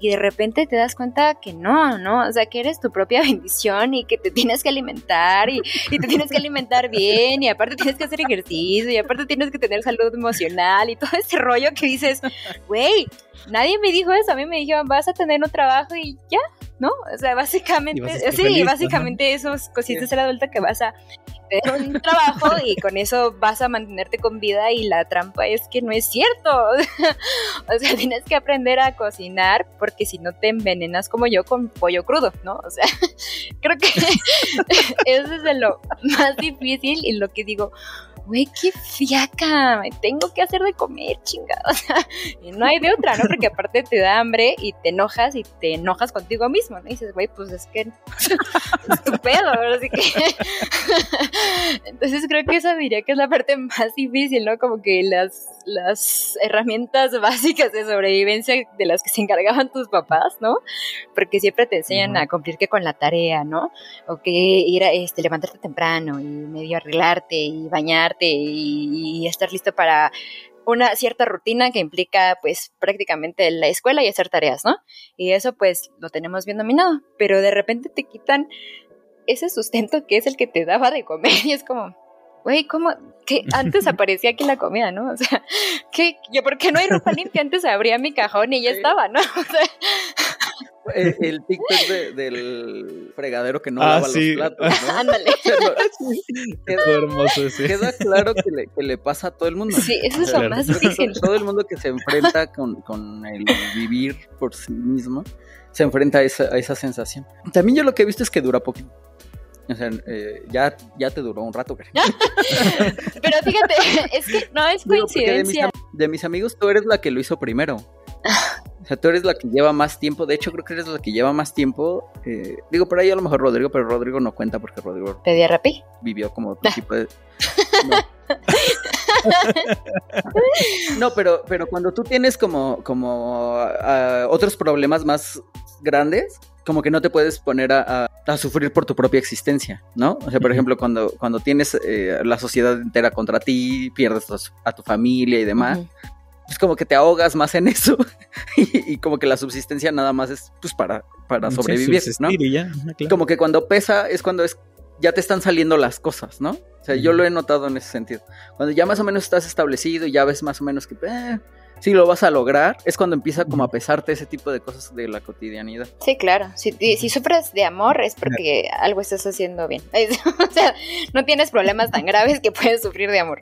de repente te das cuenta que no no o sea que eres tu propia <laughs> bendición y que te tienes que alimentar y, y te tienes que alimentar bien y aparte tienes que hacer ejercicio y aparte tienes que tener salud emocional y todo ese rollo que dices güey nadie me dijo eso a mí me dijeron vas a tener un trabajo y ya ¿no? O sea, básicamente, sí, básicamente esos cositas de la adulta que vas a tener un trabajo y con eso vas a mantenerte con vida y la trampa es que no es cierto. <laughs> o sea, tienes que aprender a cocinar porque si no te envenenas como yo con pollo crudo, ¿no? O sea, <laughs> creo que eso <laughs> es de lo más difícil y lo que digo, güey, qué fiaca, me tengo que hacer de comer, chingada. <laughs> O sea, no hay de otra, ¿no? Porque aparte te da hambre y te enojas y te enojas contigo mismo, ¿no? Dices, güey, pues es que <laughs> es tu pedo, Así que. <laughs> Entonces creo que esa diría que es la parte más difícil, ¿no? Como que las, las herramientas <laughs> básicas de sobrevivencia de las que se encargaban tus papás, ¿no? Porque siempre te enseñan a cumplir que con la tarea, ¿no? O que ir a este, levantarte temprano y medio arreglarte y bañarte y, estar listo para una cierta rutina que implica pues prácticamente la escuela y hacer tareas, ¿no? Y eso pues lo tenemos bien dominado, pero de repente te quitan ese sustento que es el que te daba de comer <laughs> y es como, güey, ¿cómo? Que <laughs> antes aparecía aquí la comida, ¿no? O sea, ¿qué? Yo, ¿por qué no hay ropa limpia? Antes abría mi cajón y ya estaba, ¿no? <laughs> O sea, el, el TikTok del fregadero que no ah, lava los platos, ¿no? <laughs> Ándale. queda, hermoso ese. queda claro que le, que le, pasa a todo el mundo. Sí, eso es lo más difícil. Todo el mundo que se enfrenta con, con el vivir por sí mismo se enfrenta a esa, a esa sensación. También yo lo que he visto es que dura poquito. O sea, eh, ya, ya te duró un rato. <laughs> Pero fíjate, <laughs> es que no es coincidencia. de, mis, de mis amigos, tú eres la que lo hizo primero. O sea, tú eres la que lleva más tiempo. De hecho, creo que eres la que lleva más tiempo. Eh, digo, por ahí a lo mejor Rodrigo, pero Rodrigo no cuenta porque Rodrigo. ¿Pedía rapi? Vivió como otro <laughs> tipo de. No. pero, pero cuando tú tienes como, como ah, otros problemas más grandes, como que no te puedes poner a, sufrir por tu propia existencia, ¿no? O sea, por ejemplo, cuando, cuando tienes eh, la sociedad entera contra ti, pierdes a tu familia y demás, es como que te ahogas más en eso <laughs> y, como que la subsistencia nada más es pues para, para sobrevivir, ¿no? Como que cuando pesa es cuando es ya te están saliendo las cosas, ¿no? O sea, yo lo he notado en ese sentido. Cuando ya más o menos estás establecido y ya ves más o menos que eh, sí lo vas a lograr, es cuando empieza como a pesarte ese tipo de cosas de la cotidianidad. Sí, claro. Si, si sufres de amor es porque algo estás haciendo bien. <laughs> o sea, no tienes problemas tan graves que puedes sufrir de amor.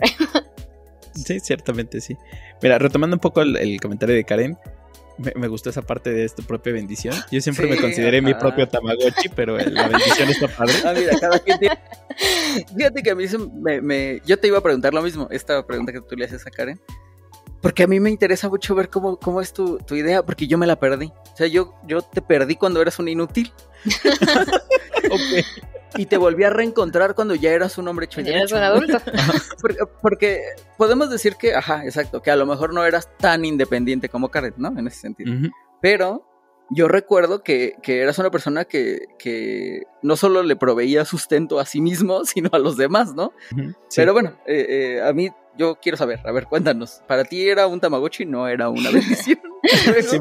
Sí, ciertamente sí. Mira, retomando un poco el, comentario de Karen, me, gustó esa parte de esta propia bendición. Yo siempre me consideré mi propio Tamagotchi, pero la bendición está padre. Ah, mira, cada quien tiene... Fíjate que a mí me, Yo te iba a preguntar lo mismo, esta pregunta que tú le haces a Karen. Porque a mí me interesa mucho ver cómo, cómo es tu, tu idea, porque yo me la perdí. O sea, yo, yo te perdí cuando eras un inútil. <laughs> ok y te volví a reencontrar cuando ya eras un hombre hecho Ya eras un adulto. porque, podemos decir que, ajá, exacto, que a lo mejor no eras tan independiente como Karen, ¿no? En ese sentido. Pero yo recuerdo que, eras una persona que, no solo le proveía sustento a sí mismo, <laughs> sino a los demás, ¿no? Pero bueno, eh, eh, a mí yo quiero saber, a ver, cuéntanos. ¿Para ti era un Tamagotchi? No era una bendición. <laughs> sí,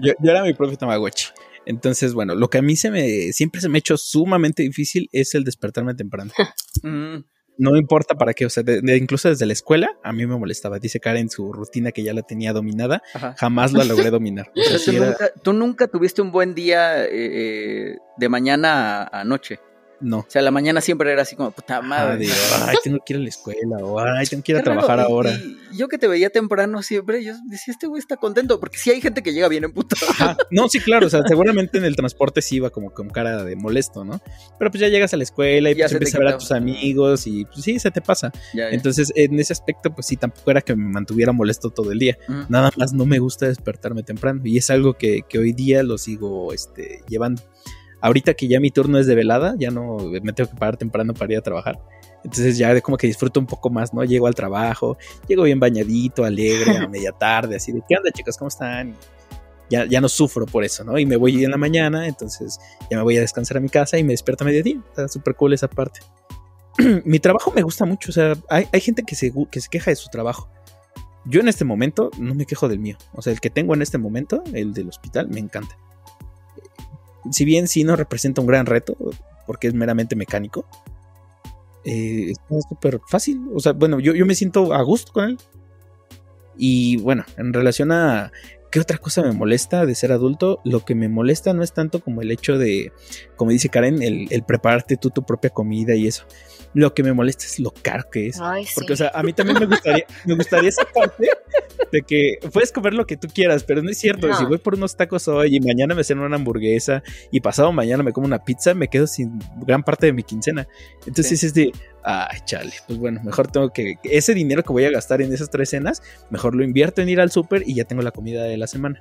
yo, yo, era mi propio Tamagotchi. Entonces, bueno, lo que a mí se me siempre se me ha hecho sumamente difícil es el despertarme temprano. <laughs> Mm. no importa para qué, o sea, incluso desde la escuela a mí me molestaba. Dice Karen su rutina que ya la tenía dominada, jamás la logré dominar. <laughs> tú, nunca, tuviste un buen día eh, eh, de mañana a noche. No. O sea, la mañana siempre era así como, puta madre. ay, tengo que ir a la escuela, o ay, tengo que ir a trabajar ahora. yo que te veía temprano siempre, yo decía, este güey está contento, porque sí hay gente que llega bien en puto. No, sí, claro, o sea, seguramente en el transporte sí iba como con cara de molesto, ¿no? Pero pues ya llegas a la escuela y pues empiezas a ver a tus amigos y pues sí, se te pasa. Entonces, en ese aspecto, pues sí, tampoco era que me mantuviera molesto todo el día. Nada más no me gusta despertarme temprano y es algo que, que hoy día lo sigo este, llevando. Ahorita que ya mi turno es de velada, ya no me tengo que parar temprano para ir a trabajar. Entonces ya como que disfruto un poco más, ¿no? Llego al trabajo, llego bien bañadito, alegre, a <laughs> media tarde, así de, ¿qué onda chicos? ¿Cómo están? Ya, ya no sufro por eso, ¿no? Y me voy en la mañana, entonces ya me voy a descansar a mi casa y me despierto a mediodía. Está súper cool esa parte. <clears throat> mi trabajo me gusta mucho, o sea, hay, hay gente que se, que se queja de su trabajo. Yo en este momento no me quejo del mío. O sea, el que tengo en este momento, el del hospital, me encanta si bien sí no representa un gran reto, porque es meramente mecánico, eh, es súper fácil. O sea, bueno, yo, yo me siento a gusto con él. Y bueno, en relación a qué otra cosa me molesta de ser adulto, lo que me molesta no es tanto como el hecho de, como dice Karen, el, el prepararte tú tu propia comida y eso. Lo que me molesta es lo caro que es. porque, o sea, a mí también me gustaría, me gustaría esa parte de que puedes comer lo que tú quieras, pero no es cierto. Si voy por unos tacos hoy y mañana me ceno una hamburguesa y pasado mañana me como una pizza, me quedo sin gran parte de mi quincena. Entonces es de, ay, chale, pues bueno, mejor tengo que, ese dinero que voy a gastar en esas tres cenas, mejor lo invierto en ir al súper y ya tengo la comida de la semana.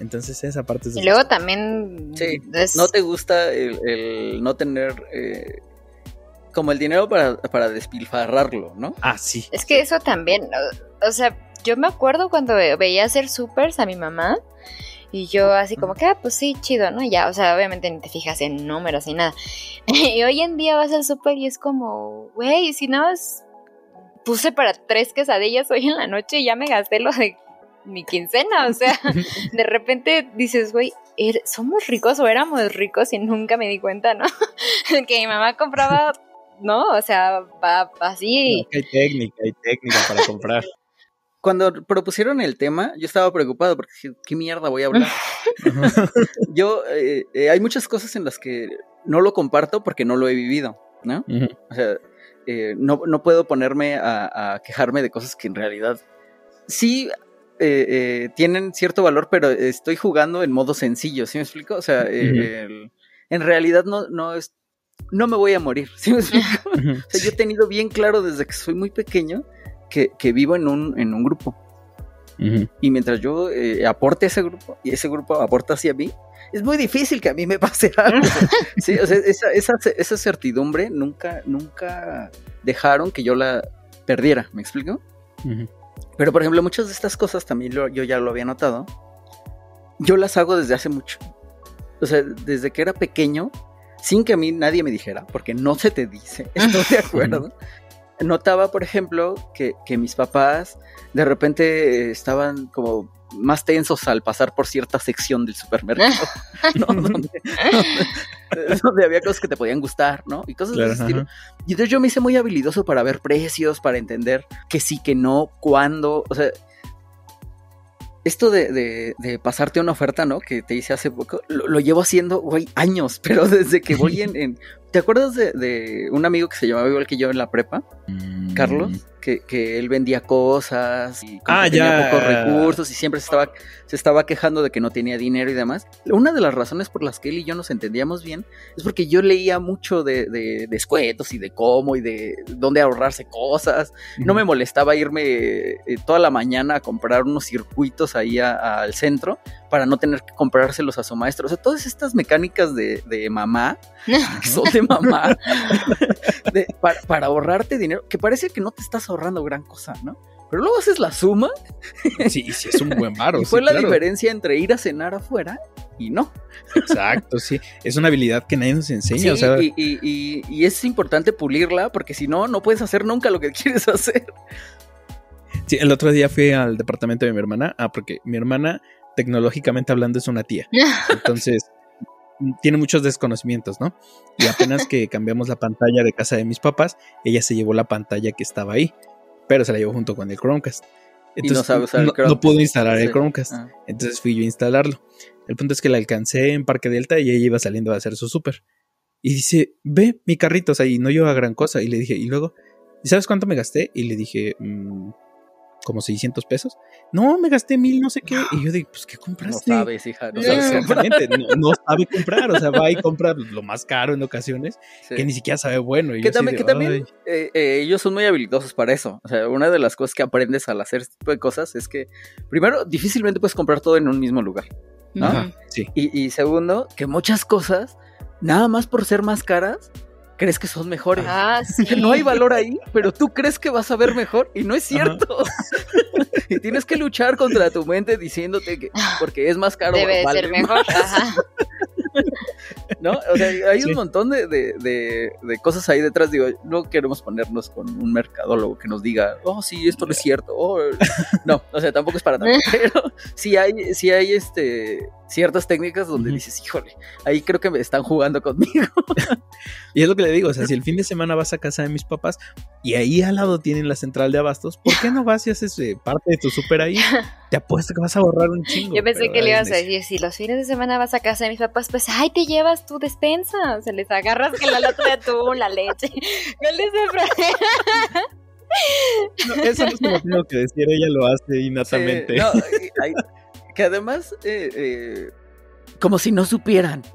Entonces esa parte es... Y luego también... Sí, no te gusta el, no tener... Eh, como el dinero para, para despilfarrarlo, ¿no? Ah, sí. Es que eso también, o, sea, yo me acuerdo cuando veía hacer supers a mi mamá y yo así como que, ah, pues sí, chido, ¿no? Ya, o sea, obviamente ni te fijas en números ni nada. <laughs> y hoy en día vas al súper y es como, güey, si nada más puse para tres quesadillas hoy en la noche y ya me gasté lo de mi quincena, o sea, <laughs> de repente dices, güey, er, somos ricos o éramos ricos y nunca me di cuenta, ¿no? <laughs> que mi mamá compraba ¿no? O sea, va así. hay técnica, hay técnica para comprar. Cuando propusieron el tema, yo estaba preocupado porque ¿qué mierda voy a hablar? <laughs> yo, eh, eh, hay muchas cosas en las que no lo comparto porque no lo he vivido, ¿no? O sea, eh, no, no, puedo ponerme a, quejarme de cosas que en realidad sí tienen cierto valor, pero estoy jugando en modo sencillo, ¿sí me explico? O sea, en realidad no, no, es, no me voy a morir. ¿sí me <laughs> explico? o sea, yo he tenido bien claro desde que soy muy pequeño que, vivo en un, en un grupo. Y mientras yo eh, aporte a ese grupo y ese grupo aporta hacia mí, es muy difícil que a mí me pase <laughs> algo. sí, o sea, esa, esa, esa, certidumbre nunca, nunca dejaron que yo la perdiera, ¿me explico? Pero, por ejemplo, muchas de estas cosas también yo ya lo había notado. Yo las hago desde hace mucho. O sea, desde que era pequeño, sin que a mí nadie me dijera, porque no se te dice, <laughs> estoy de acuerdo. Notaba, por ejemplo, que, mis papás de repente estaban como más tensos al pasar por cierta sección del supermercado, <laughs> <laughs> donde, había cosas que te podían gustar, ¿no? Y cosas de ese estilo. Y entonces yo me hice muy habilidoso para ver precios, para entender que sí, que no, cuándo, o sea, esto de, de, pasarte una oferta, ¿no? Que te hice hace poco, lo, llevo haciendo, güey, años, pero desde que voy <laughs> en... ¿Te acuerdas de, de, un amigo que se llamaba igual que yo en la prepa? Mm. Carlos que, él vendía cosas y ah, tenía pocos recursos y siempre se estaba, se estaba quejando de que no tenía dinero y demás. Una de las razones por las que él y yo nos entendíamos bien es porque yo leía mucho de, de descuentos y de cómo y de dónde ahorrarse cosas. No me molestaba irme eh, toda la mañana a comprar unos circuitos ahí al centro para no tener que comprárselos a su maestro. O sea, todas estas mecánicas de, de mamá, que <laughs> son de mamá, <laughs> para, para ahorrarte dinero, que parece que no te estás ahorrando ahorrando gran cosa, ¿no? Pero luego haces la suma. Sí, sí, es un buen varo. <laughs> y fue la diferencia entre ir a cenar afuera y no. Exacto, sí. Es una habilidad que nadie nos enseña. y, es importante pulirla porque si no, no puedes hacer nunca lo que <laughs> quieres hacer. Sí, el otro día fui al departamento de mi hermana. Ah, porque mi hermana, tecnológicamente hablando, es una tía. <laughs> Entonces, tiene muchos desconocimientos, ¿no? Y apenas que <laughs> cambiamos la pantalla de casa de mis papás, ella se llevó la pantalla que estaba ahí, pero se la llevó junto con el Chromecast. Entonces, no, pudo instalar el Chromecast. Ah. Entonces fui yo a instalarlo. El punto es que la alcancé en Parque Delta y ella iba saliendo a hacer su súper. Y dice, ve mi carrito, o sea, y no lleva gran cosa. Y le dije, y luego, ¿y sabes cuánto me gasté? Y le dije, mmm, como 600 pesos. No, me gasté mil, no sé qué. Y yo digo, pues, ¿qué compraste? No sabes, hija. No, sabes exactamente, no, sabe comprar. O sea, va y compra lo más caro en ocasiones, que ni siquiera sabe bueno. Y que también, que también eh, eh, ellos son muy habilidosos para eso. O sea, una de las cosas que aprendes al hacer este tipo de cosas es que, primero, difícilmente puedes comprar todo en un mismo lugar. ¿no? sí. Y, y segundo, que muchas cosas, nada más por ser más caras, crees que son mejores. Ah, <laughs> sí. No hay valor ahí, pero tú crees que vas a ver mejor y no es cierto. <laughs> y tienes que luchar contra tu mente diciéndote que porque es más caro. Debe ser mejor. Ajá. <laughs> ¿No? O sea, hay un montón de, de, de, cosas ahí detrás. Digo, no queremos ponernos con un mercadólogo que nos diga, oh, sí, esto no es cierto. Oh, no, o sea, tampoco es para tanto. Pero sí hay, sí hay este, ciertas técnicas donde dices, híjole, ahí creo que me están jugando conmigo. <laughs> y es lo que le digo, o sea, si el fin de semana vas a casa de mis papás y ahí al lado tienen la central de abastos, ¿por qué no vas y haces eh, parte de tu súper ahí? Te apuesto que vas a borrar un chingo. Yo pensé que le ibas a decir, si los fines de semana vas a casa de mis papás, pues, ay, te llevas tu despensa, o sea, les agarras que la lata de atún, la leche, <laughs> no les no, eso no es lo tengo que decir, ella lo hace innatamente. no, <laughs> hay, que además, eh, eh, como si no supieran. <laughs>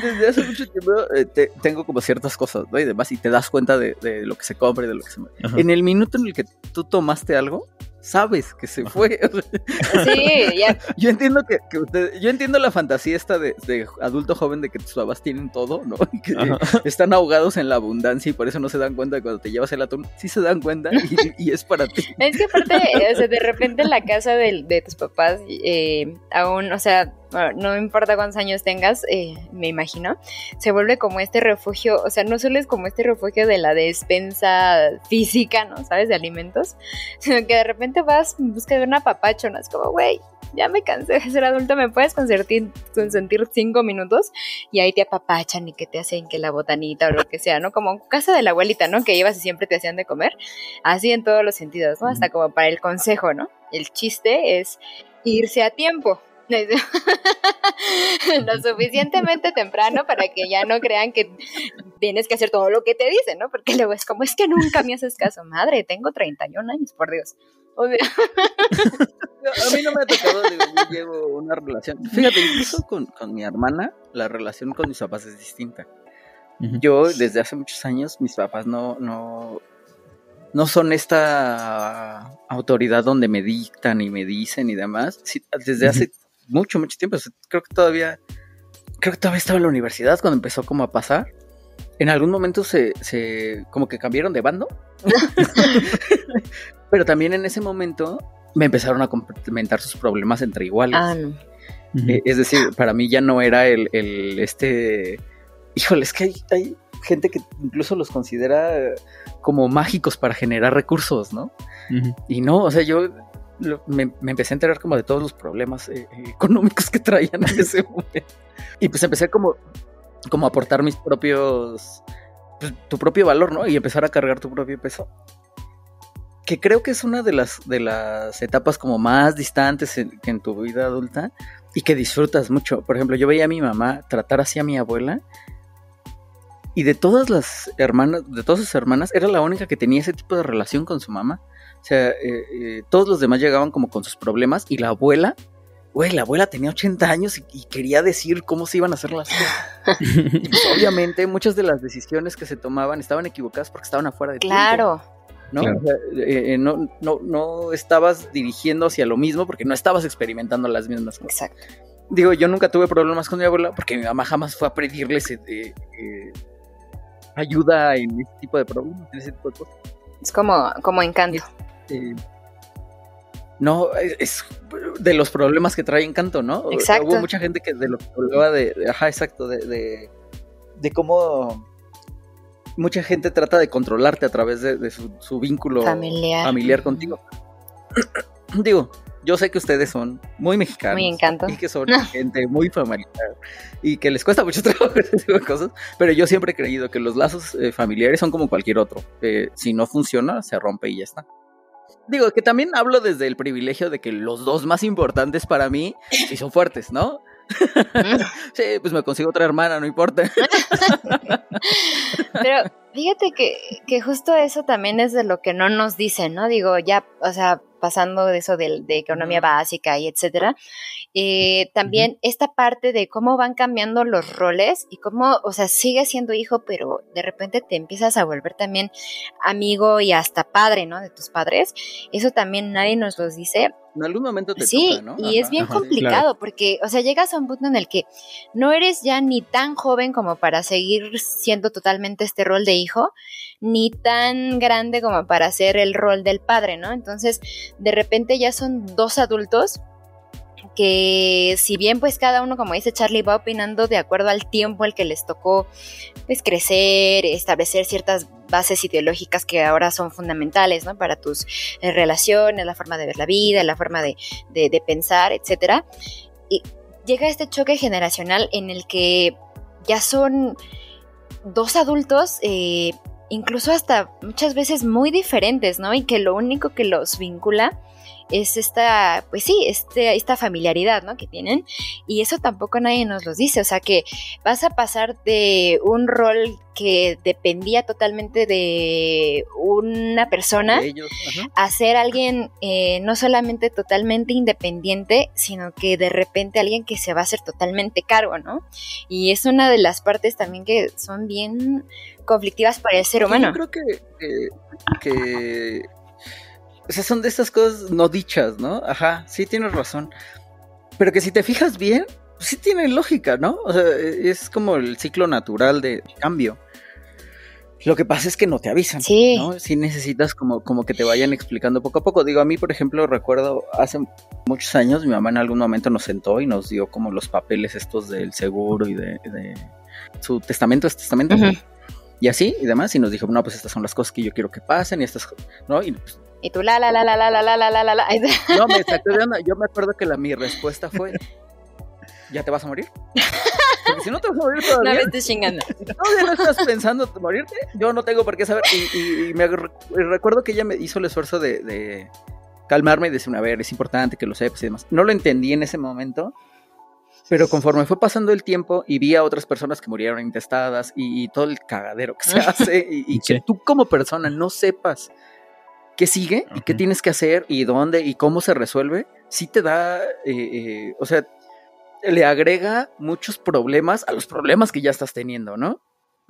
Desde hace mucho tiempo eh, tengo como ciertas cosas, ¿no? Y demás, y te das cuenta de, de, lo que se compra y de lo que se... En el minuto en el que tú tomaste algo, sabes que se fue. <laughs> sí, ya. <laughs> Yo entiendo que, usted, yo entiendo la fantasía esta de, adulto joven de que tus papás tienen todo, ¿no? <laughs> Y que están ahogados en la abundancia y por eso no se dan cuenta de cuando te llevas el atún. Sí se dan cuenta y, es para ti. Es que aparte, o sea, de repente en la casa de, de tus papás, eh, aún, o sea, no importa cuántos años tengas, eh, me imagino, se vuelve como este refugio, o sea, no solo es como este refugio de la despensa física, ¿no? ¿Sabes? De alimentos, <laughs> sino que de repente vas en busca de una papacho, ¿no? Es como, güey, ya me cansé de ser adulto, me puedes consentir, consentir cinco minutos y ahí te apapachan y que te hacen que la botanita o lo que sea, ¿no? Como casa de la abuelita, ¿no? Que ibas y siempre te hacían de comer, así en todos los sentidos, ¿no? Hasta como para el consejo, ¿no? El chiste es irse a tiempo, <laughs> lo suficientemente temprano para que ya no crean que tienes que hacer todo lo que te dicen, ¿no? Porque luego es como, es que nunca me haces caso, madre, tengo 31 años, por Dios. <laughs> a mí no me ha tocado, digo, yo llevo una relación. Fíjate, incluso con, con, mi hermana, la relación con mis papás es distinta. Yo, desde hace muchos años, mis papás no, no, no son esta autoridad donde me dictan y me dicen y demás. desde hace mucho, mucho tiempo. creo que todavía, creo que todavía estaba en la universidad cuando empezó como a pasar. En algún momento se, se como que cambiaron de bando. <laughs> Pero también en ese momento me empezaron a complementar sus problemas entre iguales. Ah, eh, es decir, para mí ya no era el, el este. Híjole, es que hay, hay gente que incluso los considera como mágicos para generar recursos, ¿no? Y no, o sea, yo me, empecé a enterar como de todos los problemas eh, eh, <laughs> económicos que traían en ese momento. Y pues empecé como, como a aportar mis propios, pues, tu propio valor, ¿no? Y empezar a cargar tu propio peso. Que creo que es una de las, de las etapas como más distantes en, en tu vida adulta y que disfrutas mucho. Por ejemplo, yo veía a mi mamá tratar así a mi abuela y de todas las hermanas, de todas sus hermanas, era la única que tenía ese tipo de relación con su mamá. O sea, eh, eh, todos los demás llegaban como con sus problemas y la abuela, güey, la abuela tenía 80 años y, quería decir cómo se iban a hacer las cosas. y <laughs> pues, obviamente muchas de las decisiones que se tomaban estaban equivocadas porque estaban afuera de claro. ¿no? Eh, no, no, no estabas dirigiendo hacia lo mismo porque no estabas experimentando las mismas cosas. Exacto. Digo, yo nunca tuve problemas con mi abuela porque mi mamá jamás fue a pedirles ayuda en este tipo de problemas, en ese tipo de cosas. Es como, como encanto. Eh, no, es de los problemas que trae Encanto, ¿no? Exacto. Hubo mucha gente que de lo que hablaba de, ajá, exacto, de, de, cómo mucha gente trata de controlarte a través de, su, vínculo familiar. familiar contigo. <clears throat> Digo, yo sé que ustedes son muy mexicanos. Muy encanto. Y que son <laughs> gente muy familiar. Y que les cuesta mucho <laughs> trabajo ese tipo de cosas. Pero yo siempre he creído que los lazos eh, familiares son como cualquier otro. si no funciona, se rompe y ya está. Digo, que también hablo desde el privilegio de que los dos más importantes para mí sí son fuertes, ¿no? <laughs> sí, pues me consigo otra hermana, no importa. <laughs> Pero fíjate que, que, justo eso también es de lo que no nos dicen, ¿no? Digo, ya, o sea, pasando de eso de, economía básica y etcétera, eh, también esta parte de cómo van cambiando los roles y cómo, o sea, sigue siendo hijo, pero de repente te empiezas a volver también amigo y hasta padre, ¿no? De tus padres. Eso también nadie nos los dice en algún momento te sí, toca, ¿no? y es bien <laughs> complicado porque, o sea, llegas a un punto en el que no eres ya ni tan joven como para seguir siendo totalmente este rol de hijo, ni tan grande como para hacer el rol del padre, ¿no? Entonces, de repente ya son dos adultos que si bien pues cada uno, como dice Charlie, va opinando de acuerdo al tiempo al que les tocó pues crecer, establecer ciertas bases ideológicas que ahora son fundamentales, ¿no? Para tus eh, relaciones, la forma de ver la vida, la forma de, pensar, etcétera. Y llega este choque generacional en el que ya son dos adultos eh, incluso hasta muchas veces muy diferentes, ¿no? Y que lo único que los vincula es esta, pues sí, este, esta familiaridad, ¿no? Que tienen. Y eso tampoco nadie nos los dice. O sea que vas a pasar de un rol que dependía totalmente de una persona a ser alguien eh, no solamente totalmente independiente, sino que de repente alguien que se va a hacer totalmente cargo, ¿no? Y es una de las partes también que son bien conflictivas para el ser humano. Yo creo que, que, o sea, son de estas cosas no dichas, ¿no? Ajá, sí tienes razón. Pero que si te fijas bien, sí tiene lógica, ¿no? O sea, es como el ciclo natural de cambio. Lo que pasa es que no te avisan, sí. ¿no? Si necesitas como, como que te vayan explicando poco a poco. Digo, a mí, por ejemplo, recuerdo hace muchos años, mi mamá en algún momento nos sentó y nos dio como los papeles estos del seguro y de, su testamento, es testamento y así y demás, y nos dijo, no, pues estas son las cosas que yo quiero que pasen y estas, ¿no? Y, pues, y tú la la la la la la la la la la. <laughs> No, me saqué de onda. Yo me acuerdo que la, mi respuesta fue, ¿ya te vas a morir? Porque si no te vas a morir <laughs> todavía. No me estés chingando. <laughs> Todavía no estás pensando morirte. Yo no tengo por qué saber. Y, y, me recuerdo que ella me hizo el esfuerzo de, de calmarme y decirme, a ver, es importante que lo sepas y demás. No lo entendí en ese momento. Pero conforme fue pasando el tiempo y vi a otras personas que murieron intestadas y, todo el cagadero que se hace y, <laughs> que tú como persona no sepas qué sigue y qué tienes que hacer y dónde y cómo se resuelve, sí te da, eh, eh, o sea, le agrega muchos problemas a los problemas que ya estás teniendo, ¿no?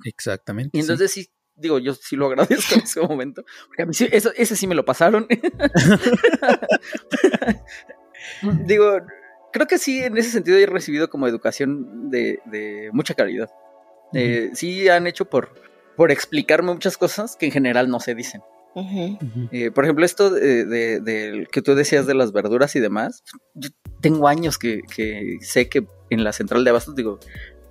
Exactamente. Y entonces sí, digo, yo sí lo agradezco en ese momento, porque a mí sí, eso, ese sí me lo pasaron. <laughs> <laughs> digo, creo que sí, en ese sentido he recibido como educación de, mucha calidad. Eh, sí han hecho por, por explicarme muchas cosas que en general no se dicen. Eh, por ejemplo, esto de, que tú decías de las verduras y demás, yo tengo años que, sé que en la central de abastos, digo,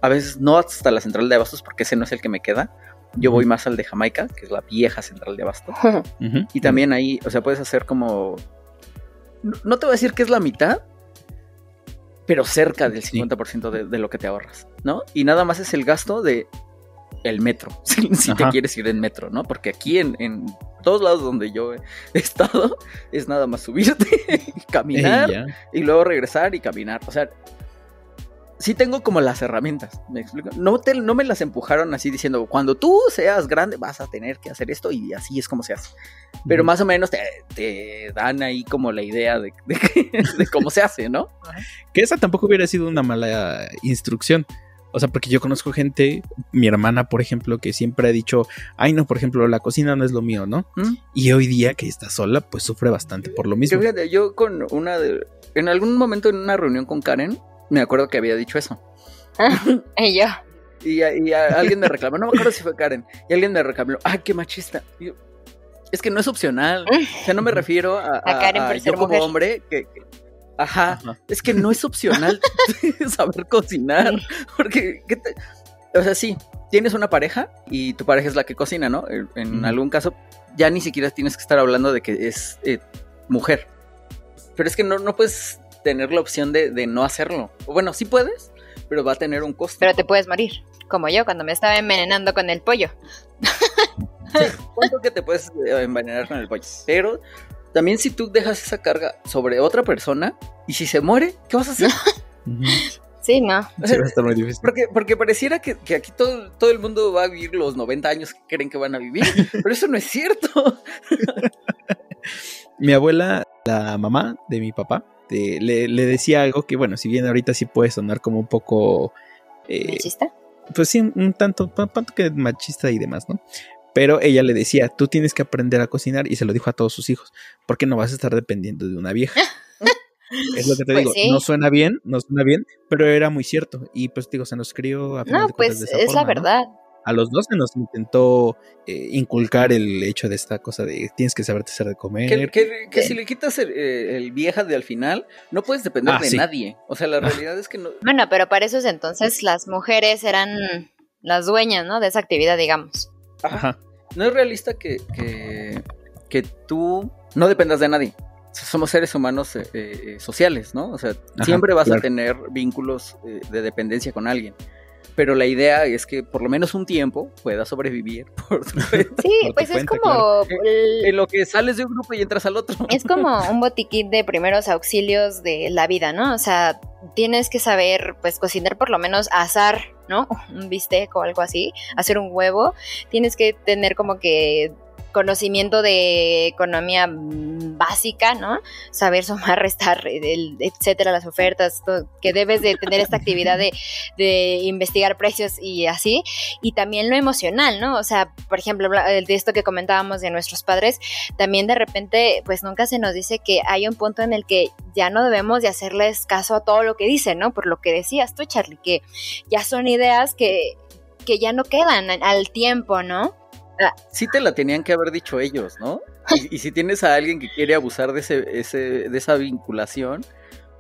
a veces no hasta la central de abastos porque ese no es el que me queda. Yo voy más al de Jamaica, que es la vieja central de abastos. Y también ahí, o sea, puedes hacer como... no te voy a decir que es la mitad, pero cerca del 50% de, de, lo que te ahorras, ¿no? Y nada más es el gasto de el metro, <laughs> si, te quieres ir en metro, ¿no? Porque aquí en, en, todos lados donde yo he <laughs> estado es nada más subirte, <laughs> caminar y luego regresar y caminar. O sea, sí tengo como las herramientas, ¿me explico? No, no me las empujaron así diciendo, cuando tú seas grande vas a tener que hacer esto y así es como se hace. Pero más o menos te, dan ahí como la idea de, cómo se hace, ¿no? <laughs> Que esa tampoco hubiera sido una mala instrucción. O sea, porque yo conozco gente, mi hermana, por ejemplo, que siempre ha dicho, ay, no, por ejemplo, la cocina no es lo mío, ¿no? ¿Mm? Y hoy día que está sola, pues sufre bastante por lo mismo. Fíjate, yo con una de, en algún momento en una reunión con Karen, me acuerdo que había dicho eso. <laughs> y yo. Y, alguien me reclamó, no me acuerdo si fue Karen, y alguien me reclamó, ay, qué machista. es que no es opcional. <laughs> O sea, no me refiero a, Karen yo como hombre que, ajá, es que no es opcional <laughs> saber cocinar. Porque, o sea, sí, tienes una pareja y tu pareja es la que cocina, ¿no? En, algún caso, ya ni siquiera tienes que estar hablando de que es eh, mujer Pero es que no, no puedes tener la opción de, de no hacerlo. Bueno, sí puedes, pero va a tener un costo. Pero te puedes morir, como yo cuando me estaba envenenando con el pollo. Sí, ¿cuánto que te puedes eh, envenenar con el pollo? Pero también si tú dejas esa carga sobre otra persona y si se muere, ¿qué vas a hacer? <laughs> Sí, no. Sí, va a estar muy difícil. Porque, porque pareciera que, que aquí todo, todo el mundo va a vivir los 90 años que creen que van a vivir, <laughs> pero eso no es cierto. Mi abuela, la mamá de mi papá, te- le, le decía algo que, bueno, si bien ahorita sí puede sonar como un poco. eh, ¿Machista? pues sí, un tanto, un tanto que machista y demás, ¿no? Pero ella le decía, tú tienes que aprender a cocinar y se lo dijo a todos sus hijos, porque no vas a estar dependiendo de una vieja. <laughs> es lo que te Pues digo, sí. no suena bien, no suena bien, pero era muy cierto. Y pues digo, se nos crió a No, pues de esa es la ¿no? A los dos se nos intentó eh, inculcar el hecho de esta cosa de tienes que saberte hacer de comer. Que, que- que Sí. si le quitas el, eh, el vieja de al final, no puedes depender Ah, de sí. nadie. O sea, la realidad es que no. Bueno, pero para esos entonces las mujeres eran las dueñas, ¿no? De esa actividad, digamos. Ajá. Ajá. No es realista que, que, que tú no dependas de nadie. Somos seres humanos eh, eh, sociales, ¿no? O sea, Ajá, siempre vas claro. a tener vínculos eh, de dependencia con alguien. Pero la idea es que por lo menos un tiempo puedas sobrevivir <laughs> por tu cuenta. Sí, Por pues es cuenta, como el- En lo que sales de un grupo y entras al otro. es como <laughs> un botiquín de primeros auxilios de la vida, ¿no? O sea, tienes que saber, pues, cocinar por lo menos asar, ¿no? <laughs> Un bistec o algo así, hacer un huevo. Tienes que tener como que conocimiento de economía básica, ¿no? Saber sumar, <laughs> restar, el- etcétera, las ofertas, que debes de tener esta actividad de, de investigar precios y así, y también lo emocional, ¿no? O sea, por ejemplo, de esto que comentábamos de nuestros padres, también de repente, pues nunca se nos dice que hay un punto en el que ya no debemos de hacerles caso a todo lo que dicen, ¿no? Por lo que decías tú, Charlie, que ya son ideas que, que ya no quedan al tiempo, ¿no? Sí te la tenían que haber dicho ellos, ¿no? Y, y si tienes a alguien que quiere abusar de ese, ese, de esa vinculación,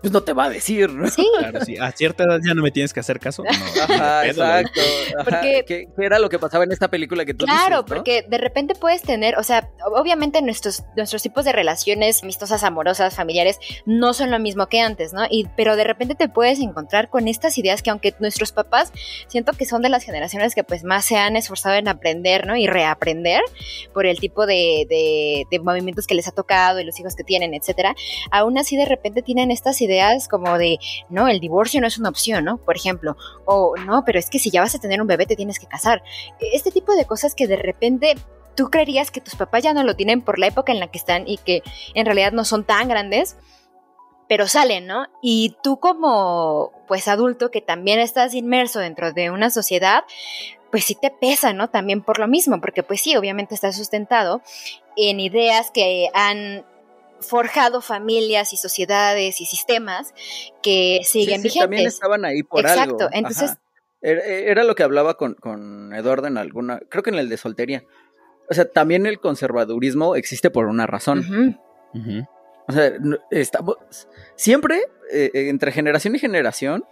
pues no te va a decir, ¿no? Sí, <laughs> Claro, sí. A cierta edad ya no me tienes que hacer caso. No, Ajá, pedo, exacto. Ajá, Porque- ¿Qué, qué era lo que pasaba en esta película que tú Claro, dices, ¿no? porque de repente puedes tener, o sea, obviamente nuestros, nuestros tipos de relaciones amistosas, amorosas, familiares, no son lo mismo que antes, ¿no? Y, pero de repente te puedes encontrar con estas ideas que aunque nuestros papás siento que son de las generaciones que pues más se han esforzado en aprender, ¿no? Y reaprender por el tipo de, de- de movimientos que les ha tocado y los hijos que tienen, etcétera. Aún así de repente tienen estas ideas como de, no, el divorcio no es una opción, ¿no? Por ejemplo, o no, pero es que si ya vas a tener un bebé te tienes que casar. Este tipo de cosas que de repente tú creerías que tus papás ya no lo tienen por la época en la que están y que en realidad no son tan grandes, pero salen, ¿no? Y tú como pues adulto que también estás inmerso dentro de una sociedad, pues sí te pesa, ¿no? También por lo mismo, porque pues sí, obviamente está sustentado en ideas que han forjado familias y sociedades y sistemas que Sí, siguen sí, también vigentes. estaban ahí por Exacto, algo. entonces- Ajá. Era, era lo que hablaba con, con Eduardo en alguna, creo que en el de soltería. O sea, también el conservadurismo existe por una razón. O sea, estamos siempre eh, eh, entre generación y generación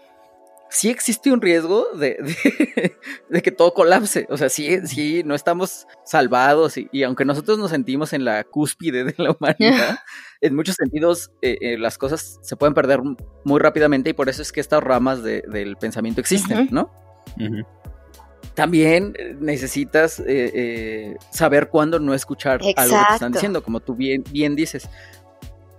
sí existe un riesgo de, de, <laughs> de que todo colapse. O sea, sí, sí, no estamos salvados y, y aunque nosotros nos sentimos en la cúspide de la humanidad, <laughs> en muchos sentidos eh, eh, las cosas se pueden perder muy rápidamente y por eso es que estas ramas de- del pensamiento existen. ¿no? También eh, necesitas eh, eh, saber cuándo no escuchar algo que te están diciendo, como tú bien, bien dices.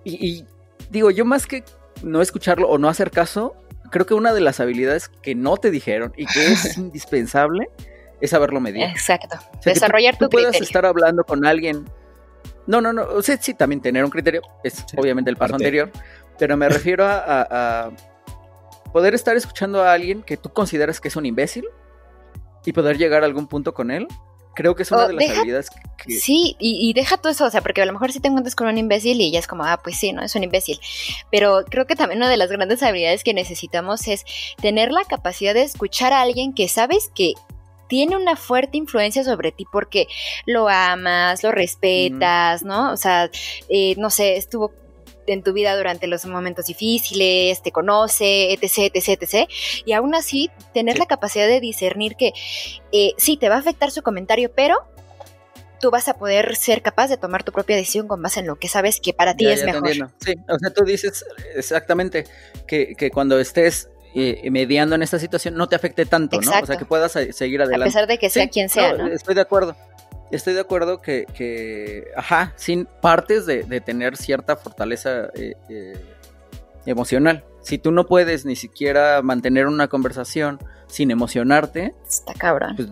Y, y digo, yo más que no escucharlo o no hacer caso, creo que una de las habilidades que no te dijeron y que es <laughs> indispensable es saberlo medir. Exacto. O sea, que tú- Desarrollar tú tu puedas criterio. estar hablando con alguien. No, no, no. O sea, sí, también tener un criterio es Sí, obviamente el paso parte. anterior. Pero me refiero a, a- a poder estar escuchando a alguien que tú consideras que es un imbécil y poder llegar a algún punto con él. Creo que es una O de las deja- habilidades que. Sí, y, y deja todo eso, o sea, porque a lo mejor si te encuentras con un imbécil y ya es como, ah, pues sí, ¿no? Es un imbécil. Pero creo que también una de las grandes habilidades que necesitamos es tener la capacidad de escuchar a alguien que sabes que tiene una fuerte influencia sobre ti porque lo amas, lo respetas, ¿no? O sea, eh, no sé, estuvo en tu vida durante los momentos difíciles, te conoce, etc, etc, etc. Y aún así, tener la capacidad de discernir que eh, sí, te va a afectar su comentario, pero tú vas a poder ser capaz de tomar tu propia decisión con base en lo que sabes que para ti es mejor. Sí, o sea, tú dices exactamente que, que cuando estés eh, mediando en esta situación no te afecte tanto, ¿no? O sea, que puedas seguir adelante. A pesar de que sea quien sea, no, Estoy de acuerdo. Estoy de acuerdo que, que ajá, sin partes de, de tener cierta fortaleza eh, eh, emocional. Si tú no puedes ni siquiera mantener una conversación sin emocionarte, está cabrón. Pues,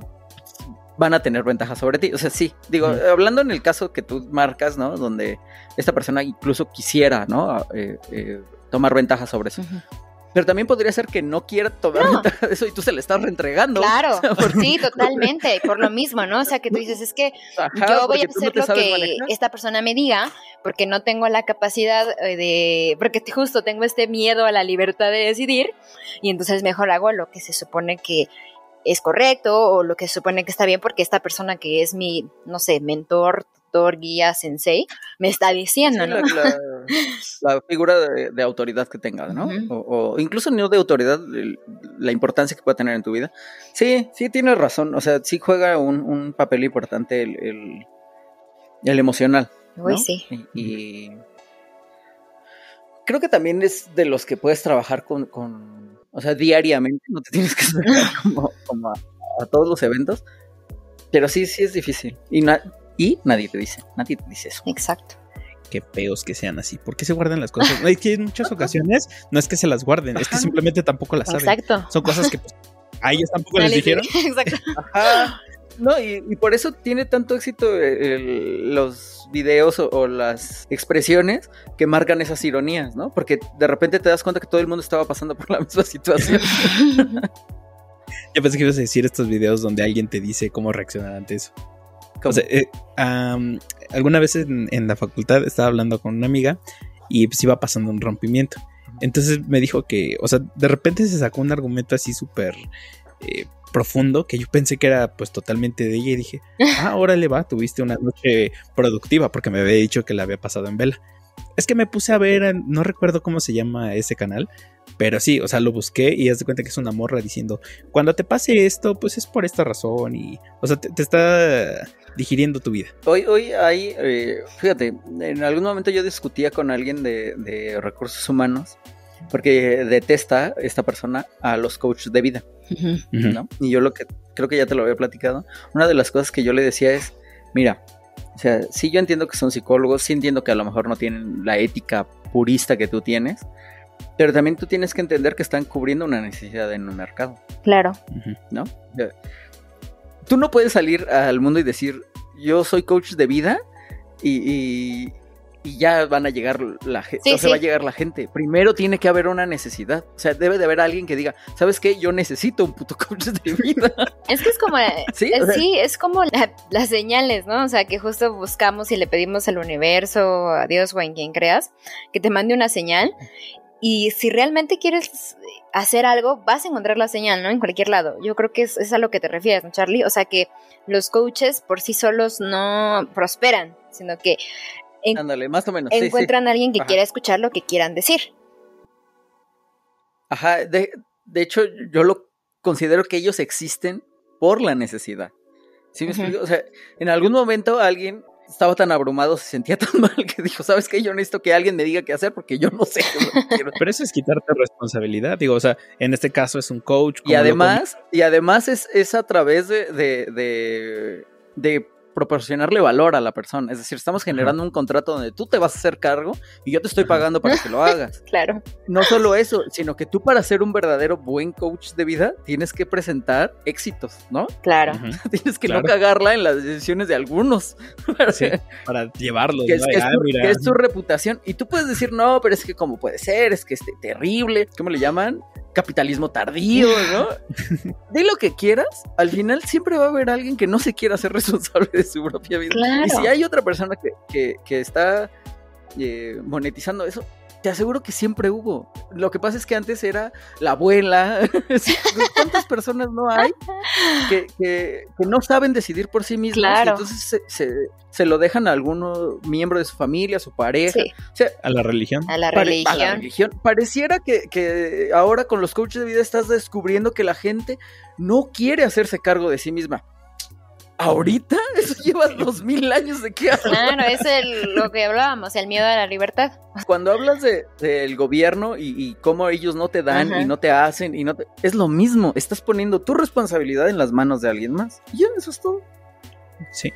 van a tener ventajas sobre ti. O sea, sí, digo, hablando en el caso que tú marcas, ¿no? Donde esta persona incluso quisiera, ¿no? tomar ventajas sobre eso. Pero también podría ser que no quiera tomar eso y tú se le estás reentregando. Claro, <laughs> sí, totalmente, por lo mismo, ¿no? O sea, que tú dices, es que yo voy a hacer lo que esta persona me diga porque no tengo la capacidad eh, de, porque justo tengo este miedo a la libertad de decidir y entonces mejor hago lo que se supone que es correcto o lo que se supone que está bien porque esta persona que es mi, no sé, mentor, guía, sensei, me está diciendo, ¿no? <laughs> La, figura de, autoridad que tengas, ¿no? o, incluso no de autoridad, la importancia que pueda tener en tu vida. Sí, sí, tienes razón. O sea, sí juega un, papel importante el, el, emocional. Uy, sí. Y, creo que también es de los que puedes trabajar con, o sea, diariamente, no te tienes que acercar <laughs> como, a, a, todos los eventos, pero sí, sí es difícil. Y y nadie te dice, nadie te dice eso. Exacto. Qué peos que sean así. ¿Por qué se guardan las cosas? Es que en muchas ocasiones no es que se las guarden, es que simplemente tampoco las saben. Exacto. Son cosas que pues, a ellos tampoco les dijeron. <laughs> Exacto. Ajá. No, y, por eso tiene tanto éxito los videos o, las expresiones que marcan esas ironías, ¿no? Porque de repente te das cuenta que todo el mundo estaba pasando por la misma situación. <laughs> Yo pensé que ibas a decir estos videos donde alguien te dice cómo reaccionar ante eso. O sea, eh, alguna vez en, la facultad estaba hablando con una amiga y pues iba pasando un rompimiento. Entonces me dijo que, o sea, de repente se sacó un argumento así súper eh, profundo que yo pensé que era pues totalmente de ella y dije, <laughs> ah, órale va, tuviste una noche productiva porque me había dicho que la había pasado en vela. Es que me puse a ver, no recuerdo cómo se llama ese canal, pero sí, o sea, lo busqué y haz de cuenta que es una morra diciendo, cuando te pase esto, pues es por esta razón y, o sea, te está digiriendo tu vida. Hoy, hoy hay, eh, fíjate, en algún momento yo discutía con alguien de, recursos humanos porque detesta esta persona a los coaches de vida, ¿no? Y yo lo que creo que ya te lo había platicado, una de las cosas que yo le decía es, mira, o sea, sí yo entiendo que son psicólogos, sí entiendo que a lo mejor no tienen la ética purista que tú tienes, pero también tú tienes que entender que están cubriendo una necesidad en un mercado. Claro. ¿No? tú no puedes salir al mundo y decir, yo soy coach de vida y, ya van a llegar la gente, o va a llegar la gente. Primero tiene que haber una necesidad. O sea, debe de haber alguien que diga, ¿sabes qué? Yo necesito un puto <laughs> coach de vida. Es que es como, <laughs> sí, es como las señales, ¿no? O sea, que justo buscamos y le pedimos al universo, a Dios o a quien creas, que te mande una señal. Y si realmente quieres hacer algo, vas a encontrar la señal, ¿no? En cualquier lado. Yo creo que es, a lo que te refieres, ¿no, Charlie? O sea, que los coaches por sí solos no prosperan, sino que más o menos. encuentran a alguien que quiera escuchar lo que quieran decir. Ajá, de, de, hecho yo lo considero que ellos existen por la necesidad. ¿Sí me explico? O sea, en algún momento alguien estaba tan abrumado, se sentía <laughs> tan mal que dijo, ¿sabes qué? Yo necesito que alguien me diga qué hacer porque yo no sé Pero eso es quitarte responsabilidad, digo, o sea, en este caso es un coach. Y además, y además es, es a través de, de, de, de proporcionarle valor a la persona. Es decir, estamos generando un contrato donde tú te vas a hacer cargo y yo te estoy pagando para que lo <laughs> hagas. claro. No solo eso, sino que tú para ser un verdadero buen coach de vida tienes que presentar éxitos, ¿no? Claro. <laughs> tienes que no cagarla en las decisiones de algunos. <laughs> para llevarlo. Que, es, que es tu reputación. Y tú puedes decir, no, pero es que cómo puede ser, es que es terrible. ¿Cómo le llaman? Capitalismo tardío, ¿no? <laughs> Di lo que quieras, al final siempre va a haber alguien que no se quiera hacer <laughs> responsable de su propia vida. Y si hay otra persona que, que, está eh, monetizando eso, te aseguro que siempre hubo. Lo que pasa es que antes era la abuela. <laughs> ¿Cuántas personas no hay que, no saben decidir por sí mismas? Y entonces se, lo dejan a algún miembro de su familia, a su pareja. a la religión. A la religión. Pareciera que, que ahora con los coaches de vida estás descubriendo que la gente no quiere hacerse cargo de sí misma ¿Ahorita? <laughs> Eso lleva dos mil años de qué hablas. Claro, es el, lo que hablábamos, el miedo a la libertad. Cuando hablas de, del gobierno y, y, cómo ellos no te dan Ajá. y no te hacen y no te... Es lo mismo, estás poniendo tu responsabilidad en las manos de alguien más. Y ya, eso es todo. Sí.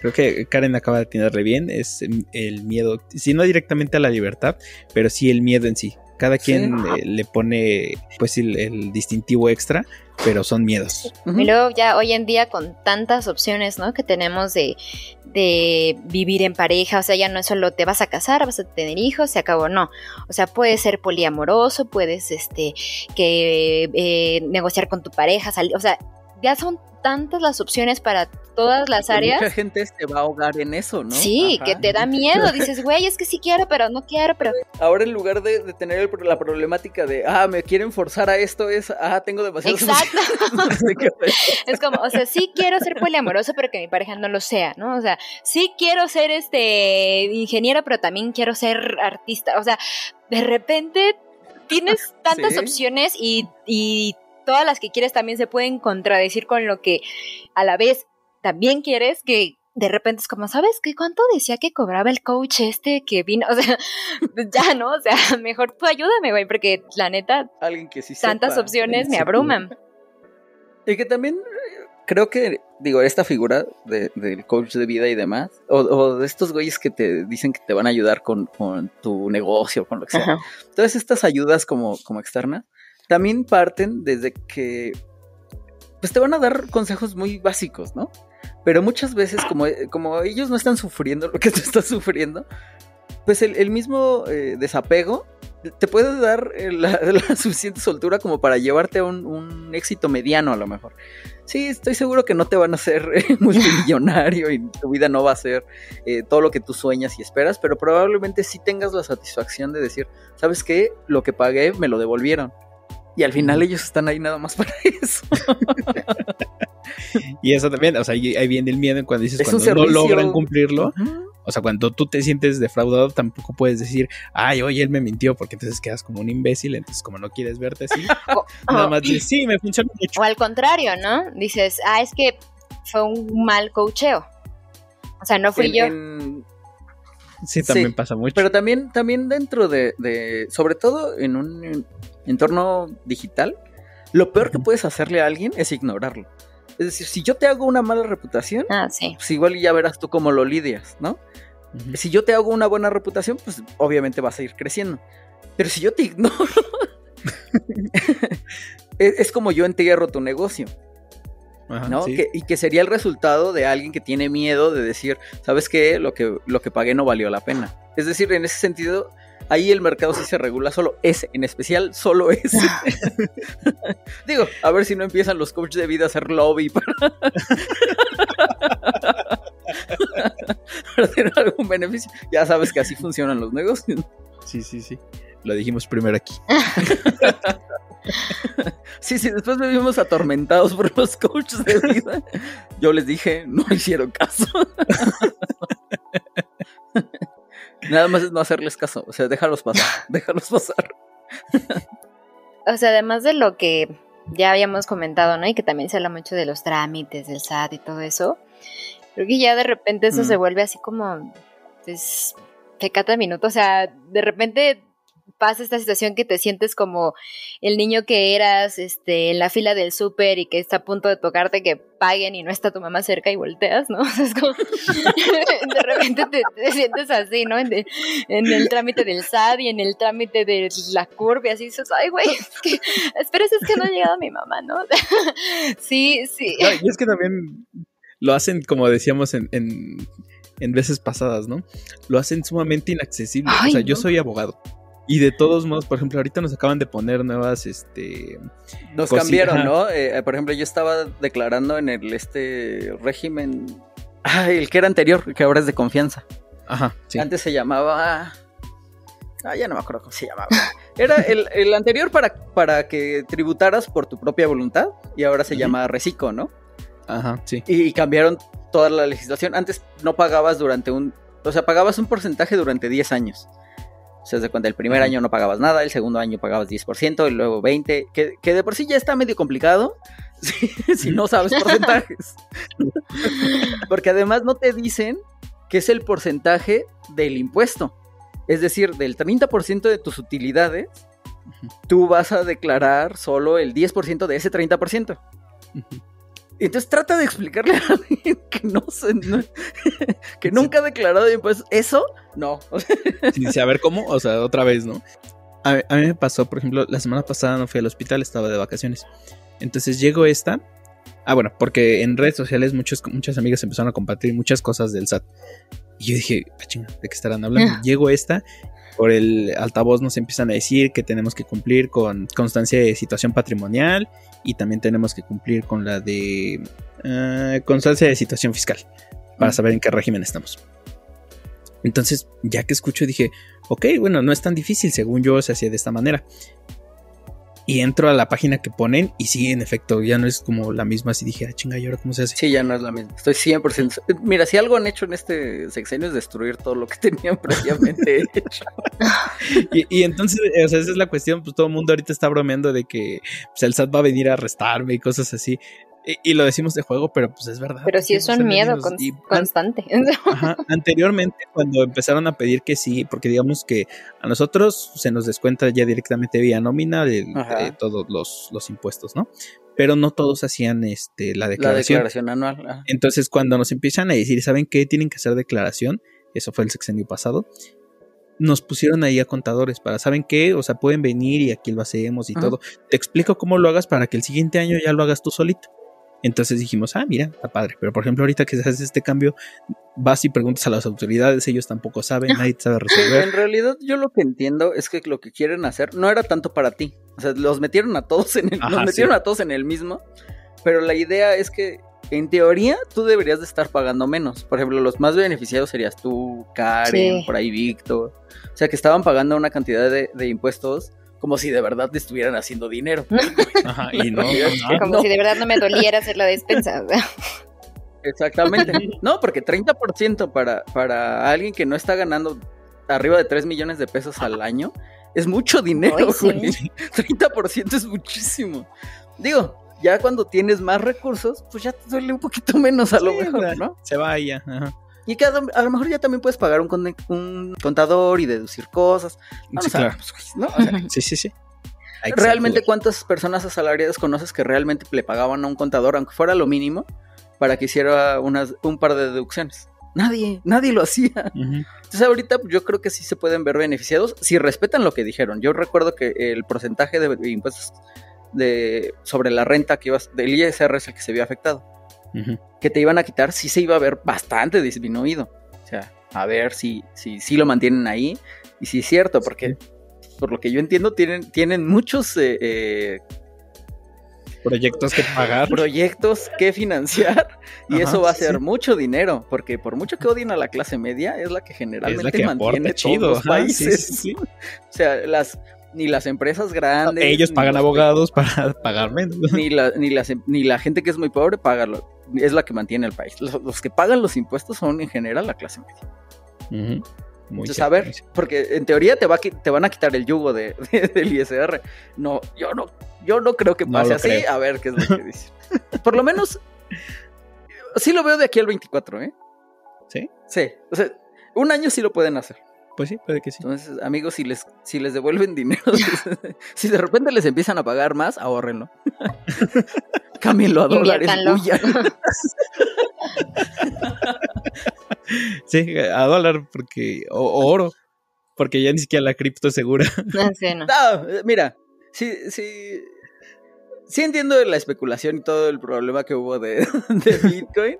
Creo que Karen acaba de atinarle bien. Es el miedo, si no directamente a la libertad, pero sí el miedo en sí. Cada quien Sí. eh, le pone pues el, el distintivo extra, pero son miedos. Y luego ya hoy en día con tantas opciones, ¿no? Que tenemos de, de vivir en pareja, o sea, ya no es solo te vas a casar, vas a tener hijos, se acabó, no. O sea, puedes ser poliamoroso, puedes, este, que eh, negociar con tu pareja, salir, o sea, ya son tantas las opciones para todas las áreas. Mucha gente se va a ahogar en eso, ¿no? Sí, Ajá. que te da miedo, dices, <laughs> güey, es que sí quiero, pero no quiero, pero Ahora en lugar de, de tener el la problemática de, ah, me quieren forzar a esto, es, ah, tengo demasiadas Exacto. <laughs> <laughs> Es como, o sea, sí quiero ser poliamoroso, pero que mi pareja no lo sea, ¿no? O sea, sí quiero ser este ingeniero, pero también quiero ser artista. O sea, de repente tienes tantas Sí. opciones y, y todas las que quieres también se pueden contradecir con lo que a la vez también quieres que de repente es como, ¿sabes qué? ¿Cuánto decía que cobraba el coach este que vino? <laughs> O sea, ya, ¿no? O sea, <laughs> mejor tú ayúdame, güey, porque la neta, Alguien que sí tantas sepa. opciones me abruman. Y que también eh, creo que, digo, esta figura de- del coach de vida y demás, o, o de estos güeyes que te dicen que te van a ayudar con, con tu negocio, con lo que sea. Ajá. Todas estas ayudas como, como externas también parten desde que pues te van a dar consejos muy básicos, ¿no? Pero muchas veces como, como ellos no están sufriendo lo que tú estás sufriendo, pues el, mismo eh, desapego te puede dar eh, la, <laughs> suficiente soltura como para llevarte a un, éxito mediano a lo mejor. Sí, estoy seguro que no te van a hacer eh, <laughs> multimillonario y tu vida no va a ser eh, todo lo que tú sueñas y esperas, pero probablemente sí tengas la satisfacción de decir, ¿sabes qué? Lo que pagué me lo devolvieron. Y al final ellos están ahí nada más para <laughs> eso. Y eso también, o sea, ahí viene el miedo en cuando dices cuando no logran cumplirlo. O sea, cuando tú te sientes defraudado, tampoco puedes decir, ay, oye, él me mintió, porque entonces quedas como un imbécil. Entonces, como no quieres verte así, <laughs> nada más dices, sí, me funciona mucho. O al contrario, ¿no? Dices, ah, es que fue un mal coacheo. O sea, no fui En- yo. en- Sí, también Sí, pasa mucho. Pero también, también dentro de, de- sobre todo en un entorno digital, lo peor que puedes hacerle a alguien es ignorarlo. Es decir, si yo te hago una mala reputación, Ah, sí. pues igual ya verás tú cómo lo lidias, ¿no? Si yo te hago una buena reputación, pues obviamente vas a ir creciendo. Pero si yo te ignoro, <laughs> es, es como yo entierro tu negocio. Ajá, ¿no? sí. Que- y que sería el resultado de alguien que tiene miedo de decir, ¿sabes qué? Lo que, lo que pagué no valió la pena. Es decir, en ese sentido, ahí el mercado sí se regula solo ese, en especial solo ese. <laughs> Digo, a ver si no empiezan los coaches de vida a hacer lobby para, <laughs> para tener algún beneficio. Ya sabes que así funcionan los negocios. Sí, sí, sí. Lo dijimos primero aquí. <laughs> Sí, sí, después vivimos atormentados por los coaches de vida. Yo les dije, no hicieron caso. Nada más es no hacerles caso, o sea, déjalos pasar, <laughs> déjalos pasar. O sea, además de lo que ya habíamos comentado, ¿no? Y que también se habla mucho de los trámites, del SAT y todo eso. Creo que ya de repente eso Mm. se vuelve así como, pues, pecata minuto. O sea, de repente pasa esta situación que te sientes como el niño que eras este, en la fila del súper y que está a punto de tocarte que paguen y no está tu mamá cerca y volteas, ¿no? <laughs> O sea, es como, <laughs> de repente te, te sientes así, ¿no? En, el trámite del SAT y en el trámite de la curva y así dices, ay, güey, es que, espera, es que no ha llegado mi mamá, ¿no? <laughs> sí, sí. No, y es que también lo hacen, como decíamos en, en, en veces pasadas, ¿no? Lo hacen sumamente inaccesible. Ay, o sea, yo soy abogado. Y de todos modos, por ejemplo, ahorita nos acaban de poner nuevas, este... Nos cambiaron. ¿no? Eh, por ejemplo, yo estaba declarando en el este régimen, ah, el que era anterior, que ahora es de confianza. Ajá, sí. Antes se llamaba. Ah, ya no me acuerdo cómo se llamaba. Era el, el anterior para, para que tributaras por tu propia voluntad y ahora se llama Reciclo, ¿no? Ajá, sí. Y cambiaron toda la legislación. Antes no pagabas durante un. O sea, pagabas un porcentaje durante 10 años. O sea, de cuando el primer año no pagabas nada, el segundo año pagabas 10% y luego 20%, que, que de por sí ya está medio complicado <laughs> si, si no sabes porcentajes. <laughs> Porque además no te dicen que es el porcentaje del impuesto. Es decir, del 30% de tus utilidades, tú vas a declarar solo el 10% de ese 30%. Entonces trata de explicarle <laughs> a alguien que no, se, <laughs> que nunca ha declarado impuestos. Eso, no. Sí, a ver cómo, o sea, otra vez, ¿no? A, a, mí me pasó, por ejemplo, la semana pasada no fui al hospital, estaba de vacaciones. Entonces llego esta. Ah, bueno, porque en redes sociales muchos, muchas amigas empezaron a compartir muchas cosas del SAT. Y yo dije, ah, chinga, ¿de qué estarán hablando? Llego esta, por el altavoz nos empiezan a decir que tenemos que cumplir con constancia de situación patrimonial y también tenemos que cumplir con la de uh, constancia de situación fiscal para saber en qué régimen estamos. Entonces, ya que escucho, dije, ok, bueno, no es tan difícil, según yo se hacía de esta manera. Y entro a la página que ponen y sí, en efecto, ya no es como la misma. Así dije, ah, chinga, ¿y ahora cómo se hace? Sí, ya no es la misma. Estoy 100%. Mira, si algo han hecho en este sexenio es destruir todo lo que <laughs> tenían previamente hecho. <laughs> y, y, entonces, o sea, esa es la cuestión. Pues todo el mundo ahorita está bromeando de que pues, el SAT va a venir a arrestarme y cosas así. Y, lo decimos de juego, pero pues es verdad. Pero sí es un miedo con, constante. <laughs> Ajá, anteriormente, cuando empezaron a pedir que sí, porque digamos que a nosotros se nos descuenta ya directamente vía nómina de, de todos los, los, impuestos, ¿no? Pero no todos hacían este, la declaración. La declaración anual. Ajá. Entonces, cuando nos empiezan a decir, ¿saben qué? Tienen que hacer declaración. Eso fue el sexenio pasado nos pusieron ahí a contadores para, ¿saben qué? O sea, pueden venir y aquí lo hacemos y todo. Te explico cómo lo hagas para que el siguiente año ya lo hagas tú solito. Entonces dijimos, ah, mira, está padre. Pero por ejemplo, ahorita que se hace este cambio, vas y preguntas a las autoridades, ellos tampoco saben, nadie sabe resolver. En realidad, yo lo que entiendo es que lo que quieren hacer no era tanto para ti. O sea, los metieron a todos en el, los metieron a todos en el mismo. Pero la idea es que, en teoría, tú deberías de estar pagando menos. Por ejemplo, los más beneficiados serías tú, Karen, por ahí Víctor. O sea, que estaban pagando una cantidad de, de impuestos como si de verdad te estuvieran haciendo dinero. <laughs> Ajá, <laughs> y no, como si de verdad no me doliera hacer la despensa. Exactamente. No, porque 30% para, para alguien que no está ganando arriba de 3 millones de pesos al año es mucho dinero, güey. 30% es muchísimo. Digo, ya cuando tienes más recursos, pues ya te duele un poquito menos a lo mejor, ¿no? Se vaya. Ajá. Y que a, lo mejor ya también puedes pagar un, un contador y deducir cosas. sí, claro. ¿no? <laughs> sí, sí, sí. ¿Realmente cuántas personas asalariadas conoces que realmente le pagaban a un contador, aunque fuera lo mínimo, para que hiciera unas, un par de deducciones? Nadie, nadie lo hacía. Entonces ahorita yo creo que sí se pueden ver beneficiados si respetan lo que dijeron. Yo recuerdo que el porcentaje de impuestos de, sobre la renta que ibas, del ISR es el que se vio afectado que te iban a quitar, sí se iba a ver bastante disminuido. O sea, a ver si, si, si lo mantienen ahí. Y si es cierto, porque por lo que yo entiendo, tienen, tienen muchos eh, eh, proyectos que pagar. Proyectos que financiar. <laughs> Y eso va a ser mucho dinero. Porque por mucho que odien a la clase media, es la que generalmente mantiene todos los países. <laughs> o sea, las ni las empresas grandes. Ellos pagan abogados para <laughs> pagar menos. Ni la, ni, la, ni la gente que es muy pobre paga, es la que mantiene el país. Los, que pagan los impuestos son en general la clase media. Entonces, a ver, porque en teoría te, va, te van a quitar el yugo de, <laughs> del ISR. No, yo no, yo no creo que pase así. A ver qué es lo que <laughs> dice. Por lo menos, sí lo veo de aquí al 24, ¿eh? ¿Sí? Sí. O sea, un año sí lo pueden hacer. Pues sí, puede que sí. Entonces, amigos, si les, si les devuelven dinero, <laughs> si de repente les empiezan a pagar más, ahórrenlo. <laughs> Cámbienlo a dólares. <laughs> sí, a dólar porque o, oro, porque ya ni siquiera la cripto es segura. Ah, no. no, mira, sí, sí, sí entiendo la especulación y todo el problema que hubo de, de Bitcoin.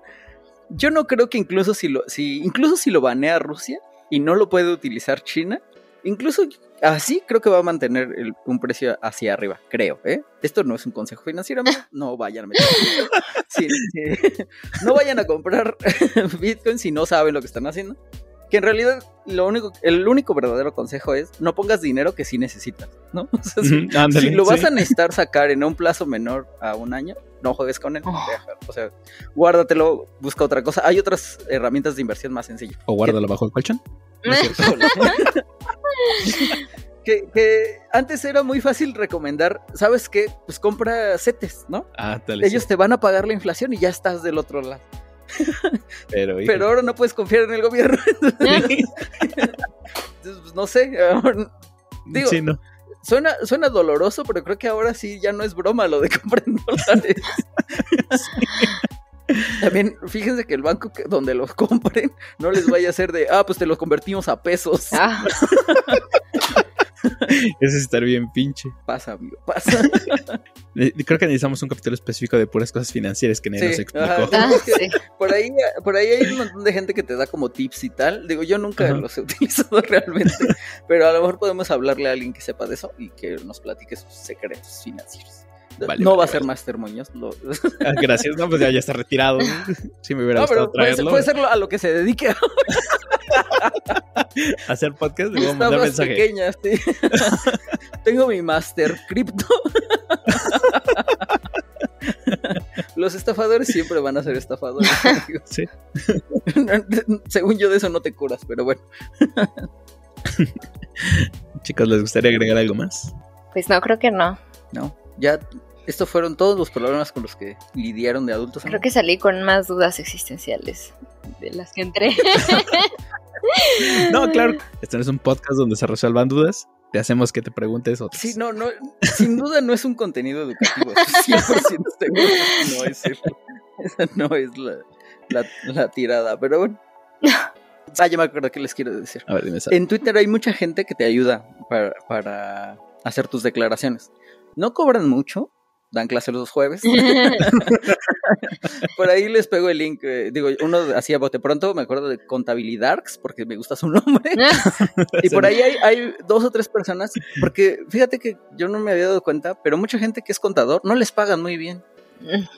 Yo no creo que incluso si lo, si, incluso si lo banea Rusia, y no lo puede utilizar China, incluso así creo que va a mantener un precio hacia arriba, creo. ¿eh? Esto no es un consejo financiero, <laughs> no vayan a meter. <laughs> <laughs> no vayan a comprar Bitcoin si no saben lo que están haciendo. Que en realidad lo único, el único verdadero consejo es no pongas dinero que sí necesitas, ¿no? <laughs> si, lo vas a necesitar sacar en un plazo menor a un año, no juegues con él. Oh. O sea, guárdatelo, busca otra cosa. Hay otras herramientas de inversión más sencillas. O guárdalo bajo el colchón. <laughs> <laughs> que, antes era muy fácil recomendar, ¿sabes qué? Pues compra CETES, ¿no? Ah, tal Ellos te van a pagar la inflación y ya estás del otro lado. Pero, Pero ahora no puedes confiar en el gobierno. <laughs> Entonces, pues, no sé. Digo, sí, no. Suena, suena doloroso, pero creo que ahora sí ya no es broma lo de comprar en <laughs> dólares. También fíjense que el banco que, donde los compren no les vaya a hacer de, ah, pues te los convertimos a pesos. Ah, <laughs> Ese <laughs> es estar bien pinche. Pasa, amigo, pasa. <laughs> Creo que necesitamos un capítulo específico de puras cosas financieras que nadie Sí, nos explicó. ajá. ah, sí. Por ahí, por ahí hay un montón de gente que te da como tips y tal. Digo, yo nunca Ajá. los he <laughs> utilizado realmente, pero a lo mejor podemos hablarle a alguien que sepa de eso y que nos platique sus secretos financieros. Vale, no vale, va a ser vale. Master Muñoz. lo- Ah, Gracias, no, pues ya, ya está retirado. <laughs> Sí, me hubiera No, gustado pero puede, ser- traerlo. puede ser a lo que se dedique <laughs> Hacer podcast, le voy a mandar mensaje. sí. <laughs> Tengo mi Master Crypto. Los estafadores siempre van a ser estafadores. Sí. Según yo de eso no te curas, pero bueno. Chicos, ¿les gustaría agregar algo más? Pues no, creo que no. No, ya estos fueron todos los problemas con los que lidiaron de adultos. Creo que salí con más dudas existenciales de las que entré. No, claro. Este no es un podcast donde se resuelvan dudas. Te hacemos que te preguntes otras. Sí, no, no, sin duda no es un contenido educativo. estoy 100% seguro que no es eso. Esa no es la, la, la tirada, pero bueno. Ah, ya me acuerdo qué les quiero decir. A ver, dime. En Twitter hay mucha gente que te ayuda para, para hacer tus declaraciones. No cobran mucho, dan clases los jueves. <laughs> Por ahí les pego el link. eh, digo, uno hacía bote pronto, me acuerdo de Contabilidarks, porque me gusta su nombre. Y por ahí hay, hay dos o tres personas, porque fíjate que yo no me había dado cuenta, pero mucha gente que es contador no les pagan muy bien. <laughs>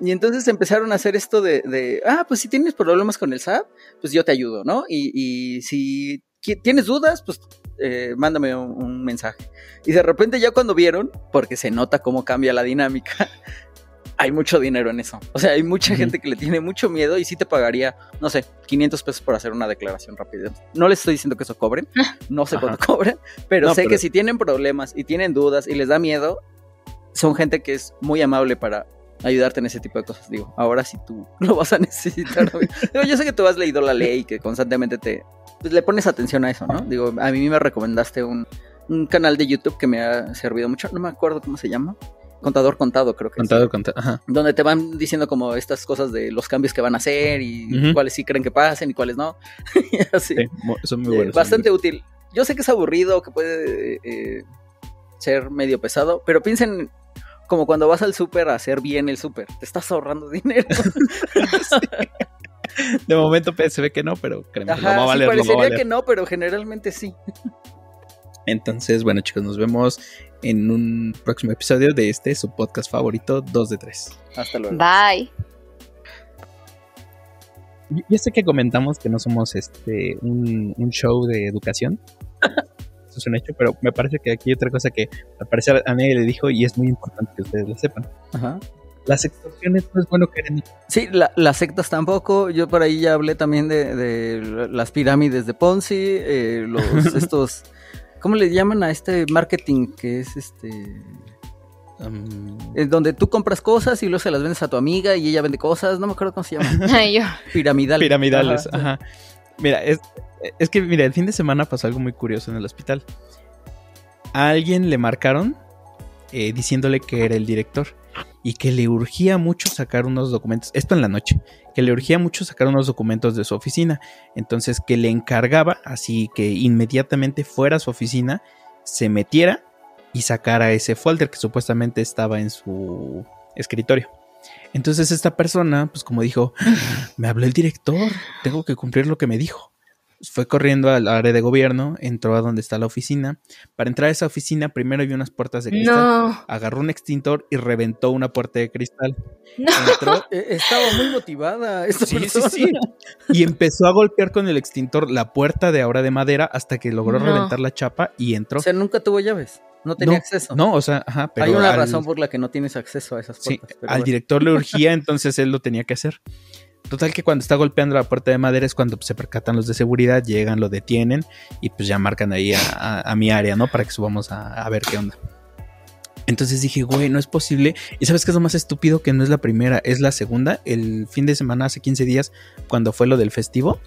Y entonces empezaron a hacer esto de, de, ah, pues si tienes problemas con el SAT, pues yo te ayudo, ¿no? Y, y si tienes dudas, pues eh, mándame un, un mensaje. Y de repente ya cuando vieron, porque se nota cómo cambia la dinámica, <laughs> hay mucho dinero en eso. O sea, hay mucha gente que le tiene mucho miedo y sí te pagaría, no sé, 500 pesos por hacer una declaración rápida. No les estoy diciendo que eso cobren, no sé Ajá. cuánto cobren, pero No, sé pero- que si tienen problemas y tienen dudas y les da miedo, son gente que es muy amable para ayudarte en ese tipo de cosas. Digo, ahora si tú <laughs> lo vas a necesitar. Digo, yo sé que tú has leído la ley que constantemente te pues, le pones atención a eso, ¿no? Digo, a mí me recomendaste un, un canal de YouTube que me ha servido mucho. No me acuerdo cómo se llama. Contador contado, creo que es. Contado, contado. Ajá. Donde te van diciendo como estas cosas de los cambios que van a hacer y cuáles sí creen que pasen y cuáles no. <laughs> Así. Sí, son muy Eh, buenos. bastante útil. Yo sé que es aburrido, que puede eh, ser medio pesado, pero piensen como cuando vas al súper a hacer bien el súper. Te estás ahorrando <laughs> dinero. <laughs> <laughs> De momento se ve que no, pero créeme, que lo va a sí, valer, lo va a parecería valer. que no, pero generalmente sí. Entonces, bueno, chicos, nos vemos en un próximo episodio de este, su podcast favorito, 2 de 3. Hasta luego. Bye. Ya sé que comentamos que no somos este un, un show de educación. <laughs> Eso es un hecho, pero me parece que aquí hay otra cosa que al parecer a nadie le dijo y es muy importante que ustedes lo sepan. Ajá. Las extorsiones no es bueno en Sí, la- las sectas tampoco. Yo por ahí ya hablé también de, de las pirámides de Ponzi, eh, los <laughs> estos, ¿cómo le llaman a este marketing que es este, um, en donde tú compras cosas y luego se las vendes a tu amiga y ella vende cosas? No me acuerdo cómo se llama. <laughs> Ay, yo. Piramidal. piramidales. Ajá. Ajá. Mira, es, es que mira, el fin de semana pasó algo muy curioso en el hospital. A alguien le marcaron eh, diciéndole que era el director y que le urgía mucho sacar unos documentos. Esto en la noche. Que le urgía mucho sacar unos documentos de su oficina. Entonces que le encargaba así que inmediatamente fuera a su oficina, se metiera y sacara ese folder que supuestamente estaba en su escritorio. Entonces esta persona, pues como dijo, me habló el director, tengo que cumplir lo que me dijo. Fue corriendo al área de gobierno, entró a donde está la oficina. Para entrar a esa oficina, primero vio unas puertas de cristal, No. agarró un extintor y reventó una puerta de cristal. No. Entró <laughs> Eh, Estaba muy motivada esta Sí, sí, persona. sí. y empezó a golpear con el extintor la puerta de ahora de madera hasta que logró No. reventar la chapa y entró. O sea, nunca tuvo llaves. No tenía No, acceso. No, o sea, ajá, pero Hay una al- razón por la que no tienes acceso a esas Sí, puertas. pero al bueno. director le urgía, <laughs> entonces él lo tenía que hacer. Total que cuando está golpeando la puerta de madera es cuando pues, se percatan los de seguridad, llegan, lo detienen y pues ya marcan ahí a, mi área, ¿no? Para que subamos a, ver qué onda. Entonces dije, güey, no es posible. Y sabes qué es lo más estúpido que no es la primera, es la segunda. El fin de semana, hace 15 días, cuando fue lo del festivo,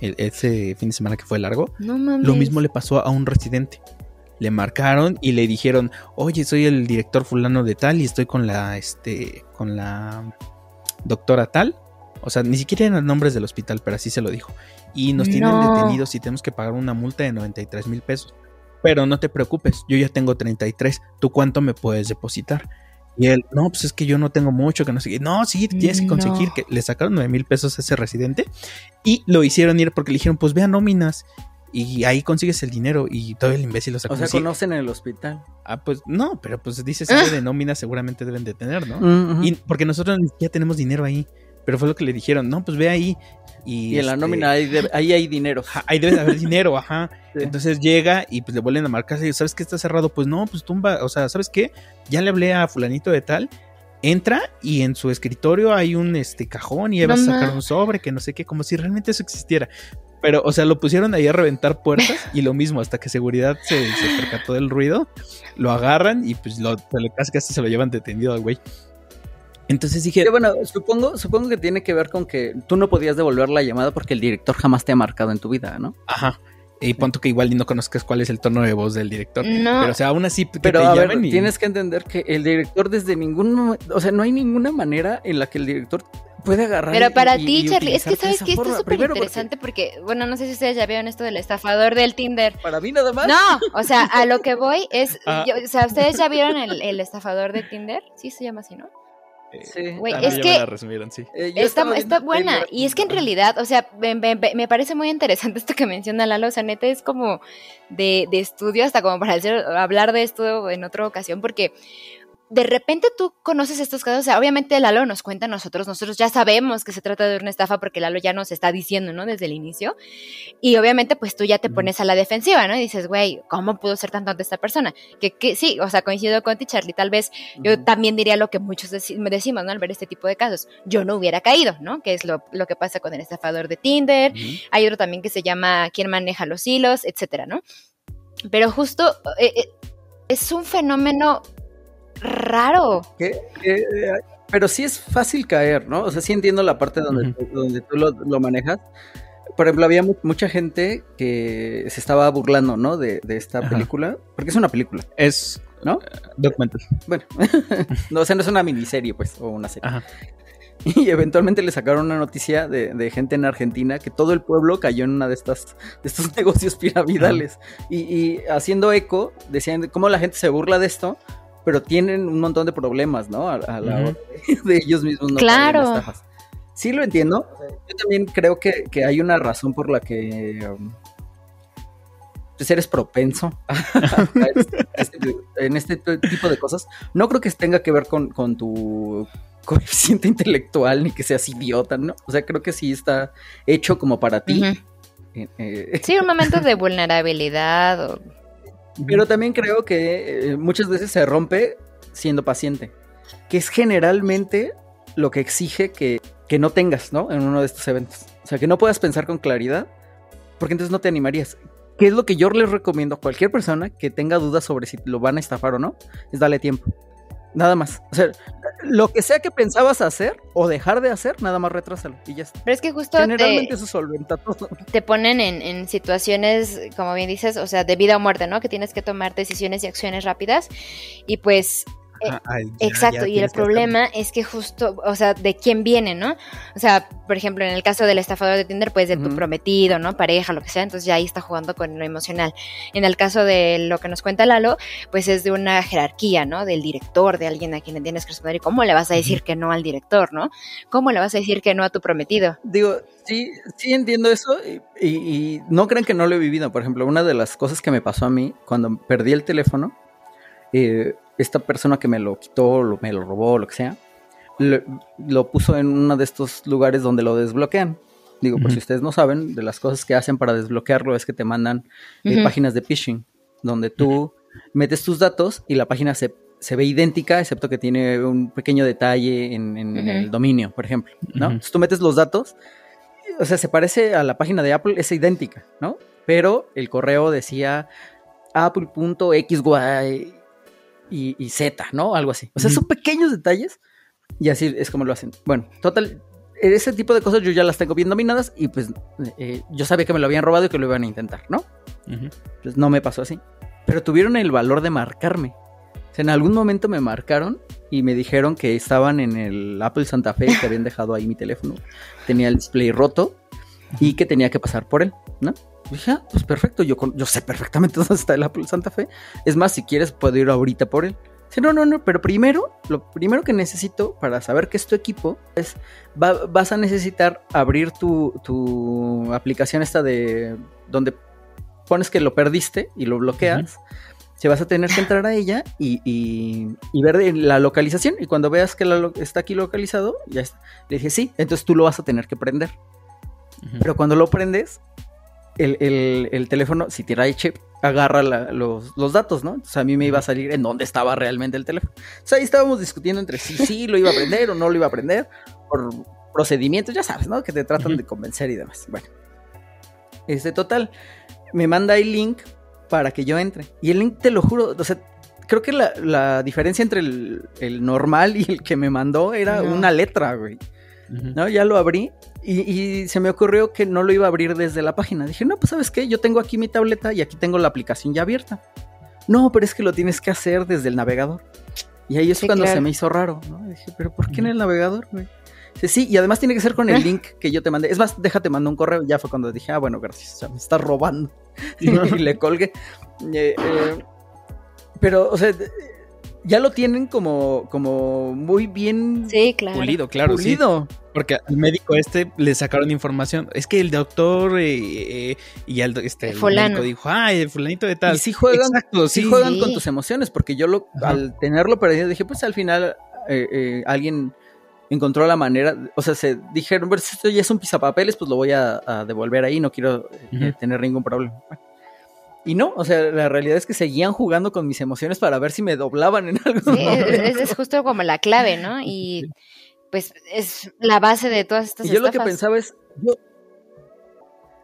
ese fin de semana que fue largo, lo mismo le pasó a un residente. Le marcaron y le dijeron, oye, soy el director fulano de tal y estoy con la, este, con la doctora tal. O sea, ni siquiera eran nombres del hospital, pero así se lo dijo. Y nos tienen detenidos y tenemos que pagar una multa de 93 mil pesos. Pero no te preocupes, yo ya tengo 33. ¿Tú cuánto me puedes depositar? Y él, no, pues es que yo no tengo mucho, que no sé qué. No, sí, tienes que conseguir que le sacaron 9 mil pesos a ese residente y lo hicieron ir porque le dijeron, pues vea nóminas y ahí consigues el dinero y todo el imbécil lo sacó. O sea, conocen en el hospital. Ah, pues no, pero pues dices <laughs> ah. de nómina seguramente deben de tener, ¿no? Y porque nosotros ya tenemos dinero ahí. Pero fue lo que le dijeron, no, pues ve ahí. Y, en la este, nómina ahí, ahí, hay dinero. ahí debe de haber dinero, ajá. Entonces llega y pues le vuelven a marcar, ¿sabes que está cerrado? Pues no, pues tumba, o sea, ¿sabes qué? Ya le hablé a fulanito de tal entra y en su escritorio hay un este cajón y va a sacar un sobre, que no sé qué, como si realmente eso existiera. Pero, o sea, lo pusieron ahí a reventar puertas y lo mismo, hasta que seguridad se, percató del ruido, lo agarran y pues lo, casi casi se lo llevan detenido al güey. Entonces dije. bueno, supongo, supongo que tiene que ver con que tú no podías devolver la llamada porque el director jamás te ha marcado en tu vida, ¿no? Ajá. Y punto que igual ni no conozcas cuál es el tono de voz del director. No. Pero, o sea, aún así. pero a ver, tienes que entender que el director, desde ningún. O sea, no hay ninguna manera en la que el director puede agarrar. Pero para ti, Charlie, es que sabes que esto es súper interesante porque... bueno, no sé si ustedes ya vieron esto del estafador del Tinder. Para mí nada más. No, o sea, a lo que voy es, <laughs> ah. o sea, ustedes ya vieron el, estafador de Tinder, sí se llama así, ¿no? Sí, Güey, es que la sí. Eh, está, buena. Y es que en realidad, o sea, me, parece muy interesante <laughs> esto que menciona Lalo. O sea, neta es como de, de estudio, hasta como para hablar de esto en otra ocasión, porque de repente tú conoces estos casos, o sea, obviamente Lalo nos cuenta a nosotros, nosotros ya sabemos que se trata de una estafa porque Lalo ya nos está diciendo, ¿no? Desde el inicio. Y obviamente pues tú ya te pones a la defensiva, ¿no? Y dices, güey, ¿cómo pudo ser tan tonta esta persona? Que, que sí, o sea, coincido con ti, Charlie, tal vez yo también diría lo que muchos me decimos, ¿no? Al ver este tipo de casos, yo no hubiera caído, ¿no? Que es lo, que pasa con el estafador de Tinder. Hay otro también que se llama ¿Quién maneja los hilos? etcétera, ¿no? Pero justo eh, eh, es un fenómeno raro. pero sí es fácil caer, ¿no? O sea, sí entiendo la parte donde, donde tú lo, manejas. Por ejemplo, había mucha gente que se estaba burlando, ¿no? De, esta película. Porque es una película. Es. ¿No? documental. Bueno. <laughs> no, o sea, no es una miniserie, pues, o una serie. Y eventualmente le sacaron una noticia de, gente en Argentina que todo el pueblo cayó en una de estas de estos <laughs> negocios piramidales. Y, y, haciendo eco, decían cómo la gente se burla de esto, pero tienen un montón de problemas, ¿no? A, la hora de, ellos mismos no claro. Sí lo entiendo. Yo también creo que, hay una razón por la que um, pues eres propenso <laughs> este, este, en este tipo de cosas. No creo que tenga que ver con, tu coeficiente intelectual ni que seas idiota, ¿no? O sea, creo que sí está hecho como para ti. Eh, eh, sí, un momento de vulnerabilidad o pero también creo que eh, muchas veces se rompe siendo paciente, que es generalmente lo que exige que, que, no tengas, ¿no? En uno de estos eventos. O sea, que no puedas pensar con claridad, porque entonces no te animarías. ¿Qué es lo que yo les recomiendo a cualquier persona que tenga dudas sobre si lo van a estafar o no? Es darle tiempo. Nada más. O sea, lo que sea que pensabas hacer o dejar de hacer, nada más retrásalo y ya está. Pero es que justo Generalmente te, eso solventa todo. <laughs> Te ponen en, en, situaciones, como bien dices, o sea, de vida o muerte, ¿no? Que tienes que tomar decisiones y acciones rápidas. Y pues eh, exacto, y el problema es que justo, o sea, de quién viene, ¿no? O sea, por ejemplo, en el caso del estafador de Tinder, pues de tu prometido, ¿no? Pareja, lo que sea, entonces ya ahí está jugando con lo emocional. En el caso de lo que nos cuenta Lalo, pues es de una jerarquía, ¿no? Del director, de alguien a quien le tienes que responder. ¿Y cómo le vas a decir que no al director, ¿no? ¿Cómo le vas a decir que no a tu prometido? Digo, sí, sí entiendo eso y, y no crean que no lo he vivido. Por ejemplo, una de las cosas que me pasó a mí cuando perdí el teléfono, eh, esta persona que me lo quitó, lo, me lo robó, lo que sea, lo, puso en uno de estos lugares donde lo desbloquean. Digo, por si ustedes no saben, de las cosas que hacen para desbloquearlo es que te mandan eh, páginas de phishing, donde tú metes tus datos y la página se, se ve idéntica, excepto que tiene un pequeño detalle en, el dominio, por ejemplo, ¿no? Entonces tú metes los datos, o sea, se parece a la página de Apple, es idéntica, ¿no? Pero el correo decía apple.xy y, y Z, ¿no? Algo así. O sea, son pequeños detalles y así es como lo hacen. Bueno, total, ese tipo de cosas yo ya las tengo bien dominadas y pues eh, yo sabía que me lo habían robado y que lo iban a intentar, ¿no? Pues no me pasó así. Pero tuvieron el valor de marcarme. O sea, en algún momento me marcaron y me dijeron que estaban en el Apple Santa Fe, que habían dejado ahí mi teléfono. Tenía el display roto y que tenía que pasar por él, ¿no? Dije, ah, pues perfecto, yo, yo sé perfectamente <laughs> dónde está el Apple Santa Fe. Es más, si quieres, puedo ir ahorita por él. Sí, no, no, no, pero primero, lo primero que necesito para saber que es tu equipo es, vas a necesitar abrir tu, tu, aplicación esta de donde pones que lo perdiste y lo bloqueas. Se vas a tener que entrar a ella y, y, ver la localización. Y cuando veas que está aquí localizado, ya está. Le dije, sí, entonces tú lo vas a tener que prender. Pero cuando lo prendes, el, teléfono, si tira el chip, agarra los, datos, ¿no? Entonces a mí me iba a salir en dónde estaba realmente el teléfono. O sea, ahí estábamos discutiendo entre si sí lo iba a aprender o no lo iba a aprender, por procedimientos, ya sabes, ¿no? Que te tratan de convencer y demás. Bueno, este total, me manda el link para que yo entre. Y el link, te lo juro, o sea, creo que la, diferencia entre el, normal y el que me mandó era una letra, güey. ¿No? Ya lo abrí y, se me ocurrió que no lo iba a abrir desde la página. Dije, no, pues sabes qué, yo tengo aquí mi tableta y aquí tengo la aplicación ya abierta. No, pero es que lo tienes que hacer desde el navegador. Y ahí es cuando se me hizo raro, ¿no? dije, pero ¿por qué en el navegador, güey? sí, y además tiene que ser con el <laughs> link que yo te mandé. Es más, déjate, mando un correo. Ya fue cuando dije, ah, bueno, gracias, o sea, me estás robando. <laughs> <laughs> y le colgué. Eh, eh, pero, o sea, ya lo tienen como, como muy bien sí, claro. pulido, claro. Pulido. Porque al médico este le sacaron información. Es que el doctor eh, eh, y el, este, el médico dijo, ay, el fulanito de tal. Y sí juegan, sí, juegan con tus emociones, porque yo lo, al tenerlo perdido dije, pues al final eh, alguien encontró la manera, o sea, se dijeron, pues esto ya es un pisapapeles, pues lo voy a, devolver ahí, no quiero tener ningún problema. Y no, o sea, la realidad es que seguían jugando con mis emociones para ver si me doblaban en <laughs> algo. Sí, es, es, justo como la clave, ¿no? <laughs> Y pues es la base de todas estas Y yo lo que pensaba es,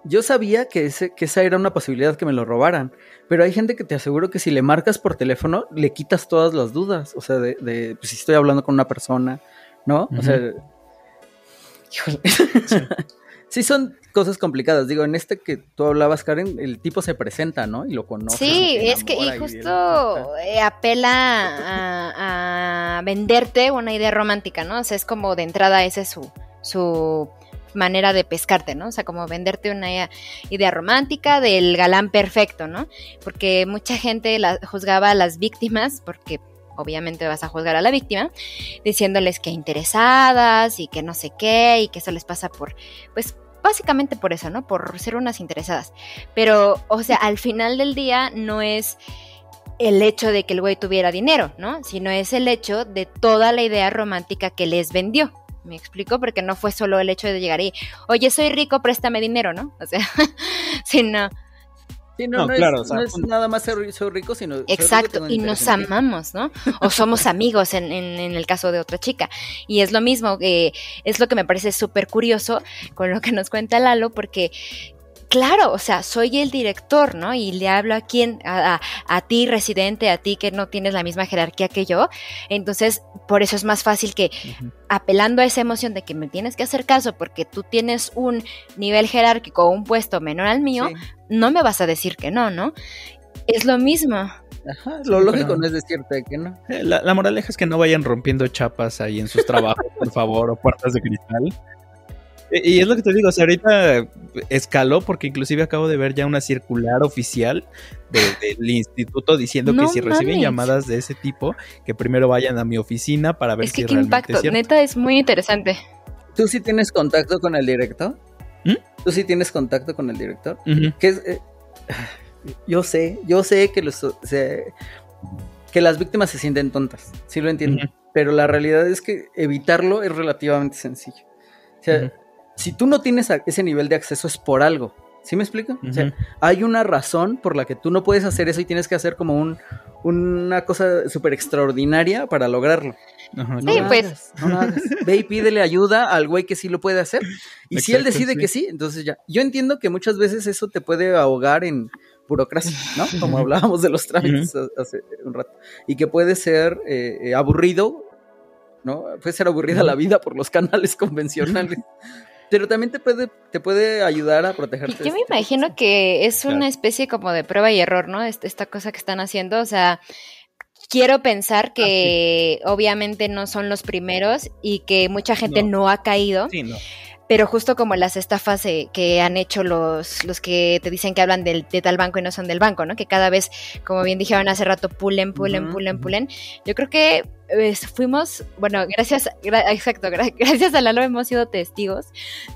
yo, sabía que, ese, que esa era una posibilidad que me lo robaran, pero hay gente que te aseguro que si le marcas por teléfono, le quitas todas las dudas, o sea, de, de pues, si estoy hablando con una persona, ¿no? O sea, híjole. <laughs> sí son cosas complicadas. Digo, en este que tú hablabas, Karen, el tipo se presenta, ¿no? Y lo conoce. Sí, es que y justo eh, apela a, venderte una idea romántica, ¿no? O sea, es como de entrada esa es su, su manera de pescarte, ¿no? O sea, como venderte una idea romántica del galán perfecto, ¿no? Porque mucha gente la, juzgaba a las víctimas porque obviamente vas a juzgar a la víctima, diciéndoles que interesadas y que no sé qué y que eso les pasa por, pues básicamente por eso, ¿no? Por ser unas interesadas. Pero, o sea, al final del día no es el hecho de que el güey tuviera dinero, ¿no? Sino es el hecho de toda la idea romántica que les vendió. ¿Me explico? Porque no fue solo el hecho de llegar ahí, oye, soy rico, préstame dinero, ¿no? O sea, <laughs> sino no, claro, es, nada más ser, rico, sino... Exacto, y nos amamos, ¿no? O somos amigos en, en, el caso de otra chica. Y es lo mismo, eh, es lo que me parece súper curioso con lo que nos cuenta Lalo, porque claro, o sea, soy el director, ¿no? Y le hablo a quién, a, ti residente, a ti que no tienes la misma jerarquía que yo. Entonces, por eso es más fácil que apelando a esa emoción de que me tienes que hacer caso porque tú tienes un nivel jerárquico o un puesto menor al mío, no me vas a decir que no, ¿no? Es lo mismo. Ajá, lo lógico no es decirte que no. Eh, la, la, moraleja es que no vayan rompiendo chapas ahí en sus trabajos, por favor, o puertas de cristal. Y es lo que te digo, o sea, ahorita escaló porque inclusive acabo de ver ya una circular oficial del instituto diciendo que si reciben llamadas de ese tipo, que primero vayan a mi oficina para ver si realmente impacto. es cierto. Neta es muy interesante. ¿Tú sí tienes contacto con el director? ¿Mm? ¿Tú sí tienes contacto con el director? Eh, yo sé, yo sé que los que las víctimas se sienten tontas, sí lo entiendo, pero la realidad es que evitarlo es relativamente sencillo. O sea, si tú no tienes ese nivel de acceso es por algo. ¿Sí me explico? O sea, hay una razón por la que tú no puedes hacer eso y tienes que hacer como un, una cosa súper extraordinaria para lograrlo. Ajá, sí, pues. Ve y pídele ayuda al güey que sí lo puede hacer. Y si él decide que sí, entonces ya. Yo entiendo que muchas veces eso te puede ahogar en burocracia, ¿no? <laughs> Como hablábamos de los trámites hace un rato. Y que puede ser eh, eh, aburrido, ¿no? Puede ser aburrida la vida por los canales <laughs> convencionales. Pero también te puede, te puede ayudar a protegerte. Yo me este imagino que es una especie como de prueba y error, ¿no? Esta cosa que están haciendo, o sea, quiero pensar ah, que obviamente no son los primeros y que mucha gente no, ha caído. Sí, no. Pero justo como las estafas eh, que han hecho los, los que te dicen que hablan del, de tal banco y no son del banco, ¿no? Que cada vez, como bien dijeron hace rato, pulen, pulen, pulen, pulen. Yo creo que fuimos, bueno, gracias, <laughs> exacto, gracias a Lalo hemos sido testigos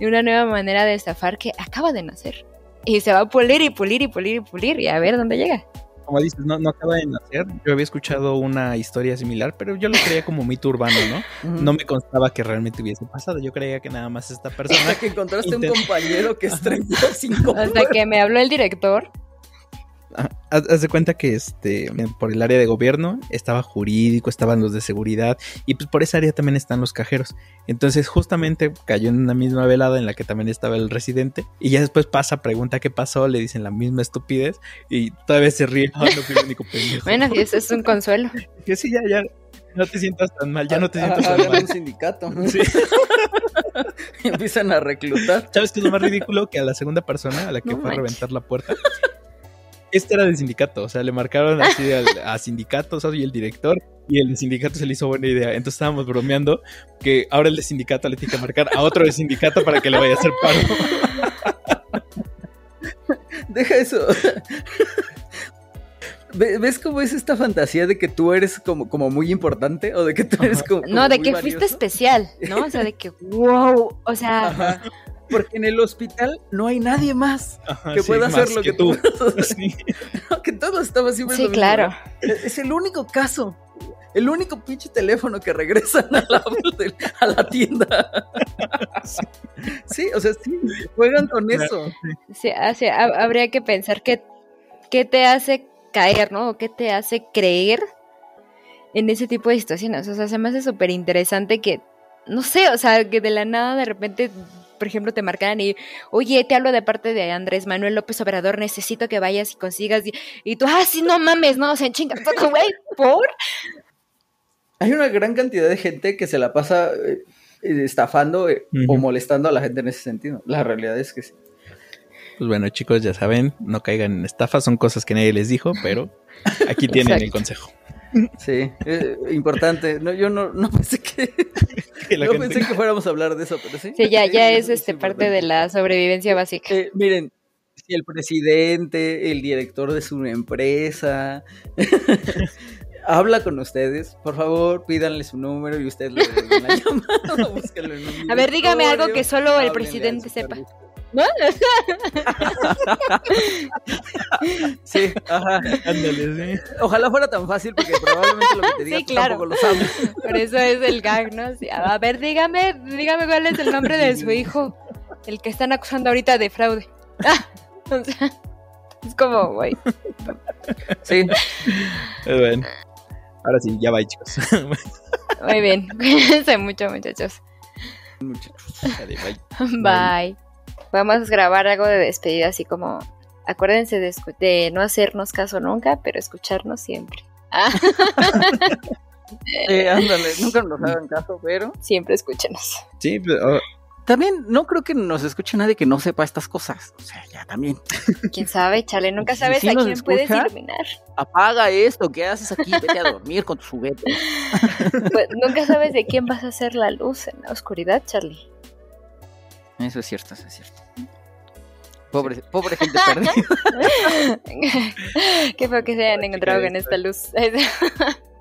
de una nueva manera de estafar que acaba de nacer. Y se va a pulir y pulir y pulir y pulir y a ver dónde llega como dices, no, no acaba de nacer. Yo había escuchado una historia similar, pero yo lo creía como mito urbano, ¿no? No me constaba que realmente hubiese pasado. Yo creía que nada más esta persona. Hasta <laughs> que encontraste un compañero que <laughs> estrelló cinco. Hasta que me habló el director haz, de cuenta que este por el área de gobierno estaba jurídico, estaban los de seguridad y pues por esa área también están los cajeros. Entonces justamente cayó en una misma velada en la que también estaba el residente y ya después pasa, pregunta qué pasó, le dicen la misma estupidez y todavía se ríe. <laughs> no fui el único Bueno, y eso es un consuelo. <laughs> Que sí, ya, ya, no te sientas tan mal, ya no te sientas tan mal. un sindicato. Sí. <laughs> Empiezan a reclutar. ¿Sabes qué es lo más ridículo? Que a la segunda persona a la que fue a reventar la puerta este era del sindicato, o sea, le marcaron así a sindicatos y el director, y el de sindicato se le hizo buena idea. Entonces estábamos bromeando que ahora el de sindicato le tiene que marcar a otro de sindicato para que le vaya a hacer paro. Deja eso. ¿Ves cómo es esta fantasía de que tú eres como, como muy importante? ¿O de que tú eres como. no, de que fuiste especial, ¿no? O sea, de que, <laughs> wow. O sea, porque en el hospital no hay nadie más que pueda hacer lo que, tú. <laughs> que todos estamos siempre. Sí, claro. Es el único caso. El único pinche teléfono que regresan a la, <laughs> a la tienda. Sí. o sea, sí, juegan con eso. Sí, habría que pensar qué, qué te hace caer, ¿no? O qué te hace creer en ese tipo de situaciones. O sea, se me hace súper interesante que, no sé, o sea, que de la nada de repente por ejemplo, te marcaran y, oye, te hablo de parte de Andrés Manuel López Obrador, necesito que vayas y consigas. Y, tú, ah, sí, no mames, no, o sea, chinga, güey, por. Hay una gran cantidad de gente que se la pasa eh, estafando eh, o molestando a la gente en ese sentido. La realidad es que sí. Pues bueno, chicos, ya saben, no caigan en estafas, son cosas que nadie les dijo, pero aquí tienen el consejo. Sí, eh, importante. No, yo no, no pensé que, <laughs> no pensé que fuéramos a hablar de eso, pero sí. Sí, ya, ya es este parte de la sobrevivencia básica. Eh, miren, si el presidente, el director de su empresa <laughs> habla con ustedes, por favor, pídanle su número y ustedes le den la <laughs> llamada. a ver, dígame algo que solo el presidente sepa. <laughs> sí, ajá. Ándale, sí. Ojalá fuera tan fácil porque probablemente lo que te diga sí, claro. tampoco lo sabes. Por eso es el gag, ¿no? a ver, dígame, dígame cuál es el nombre de su hijo, el que están acusando ahorita de fraude. <laughs> o sea, es como, güey. Sí. Bueno. Ahora sí, ya va, chicos. Muy bien. <laughs> Cuídense mucho, muchachos. Muchachos. bye. A grabar algo de despedida, así como acuérdense de, no hacernos caso nunca, pero escucharnos siempre. Ah. <laughs> ándale, nunca nos hagan caso, pero siempre escúchenos. Sí, pero, también no creo que nos escuche nadie que no sepa estas cosas. O sea, ya también. Quién sabe, chale, nunca sabes a quién puedes iluminar. Apaga esto, ¿qué haces aquí? Vete a dormir con tus juguetes. Pues, nunca sabes de quién vas a hacer la luz en la oscuridad, Charlie. Eso es cierto, eso es cierto. Pobre, pobre gente <laughs> perdida. <laughs> Qué feo que se hayan encontrado con esta luz. <laughs>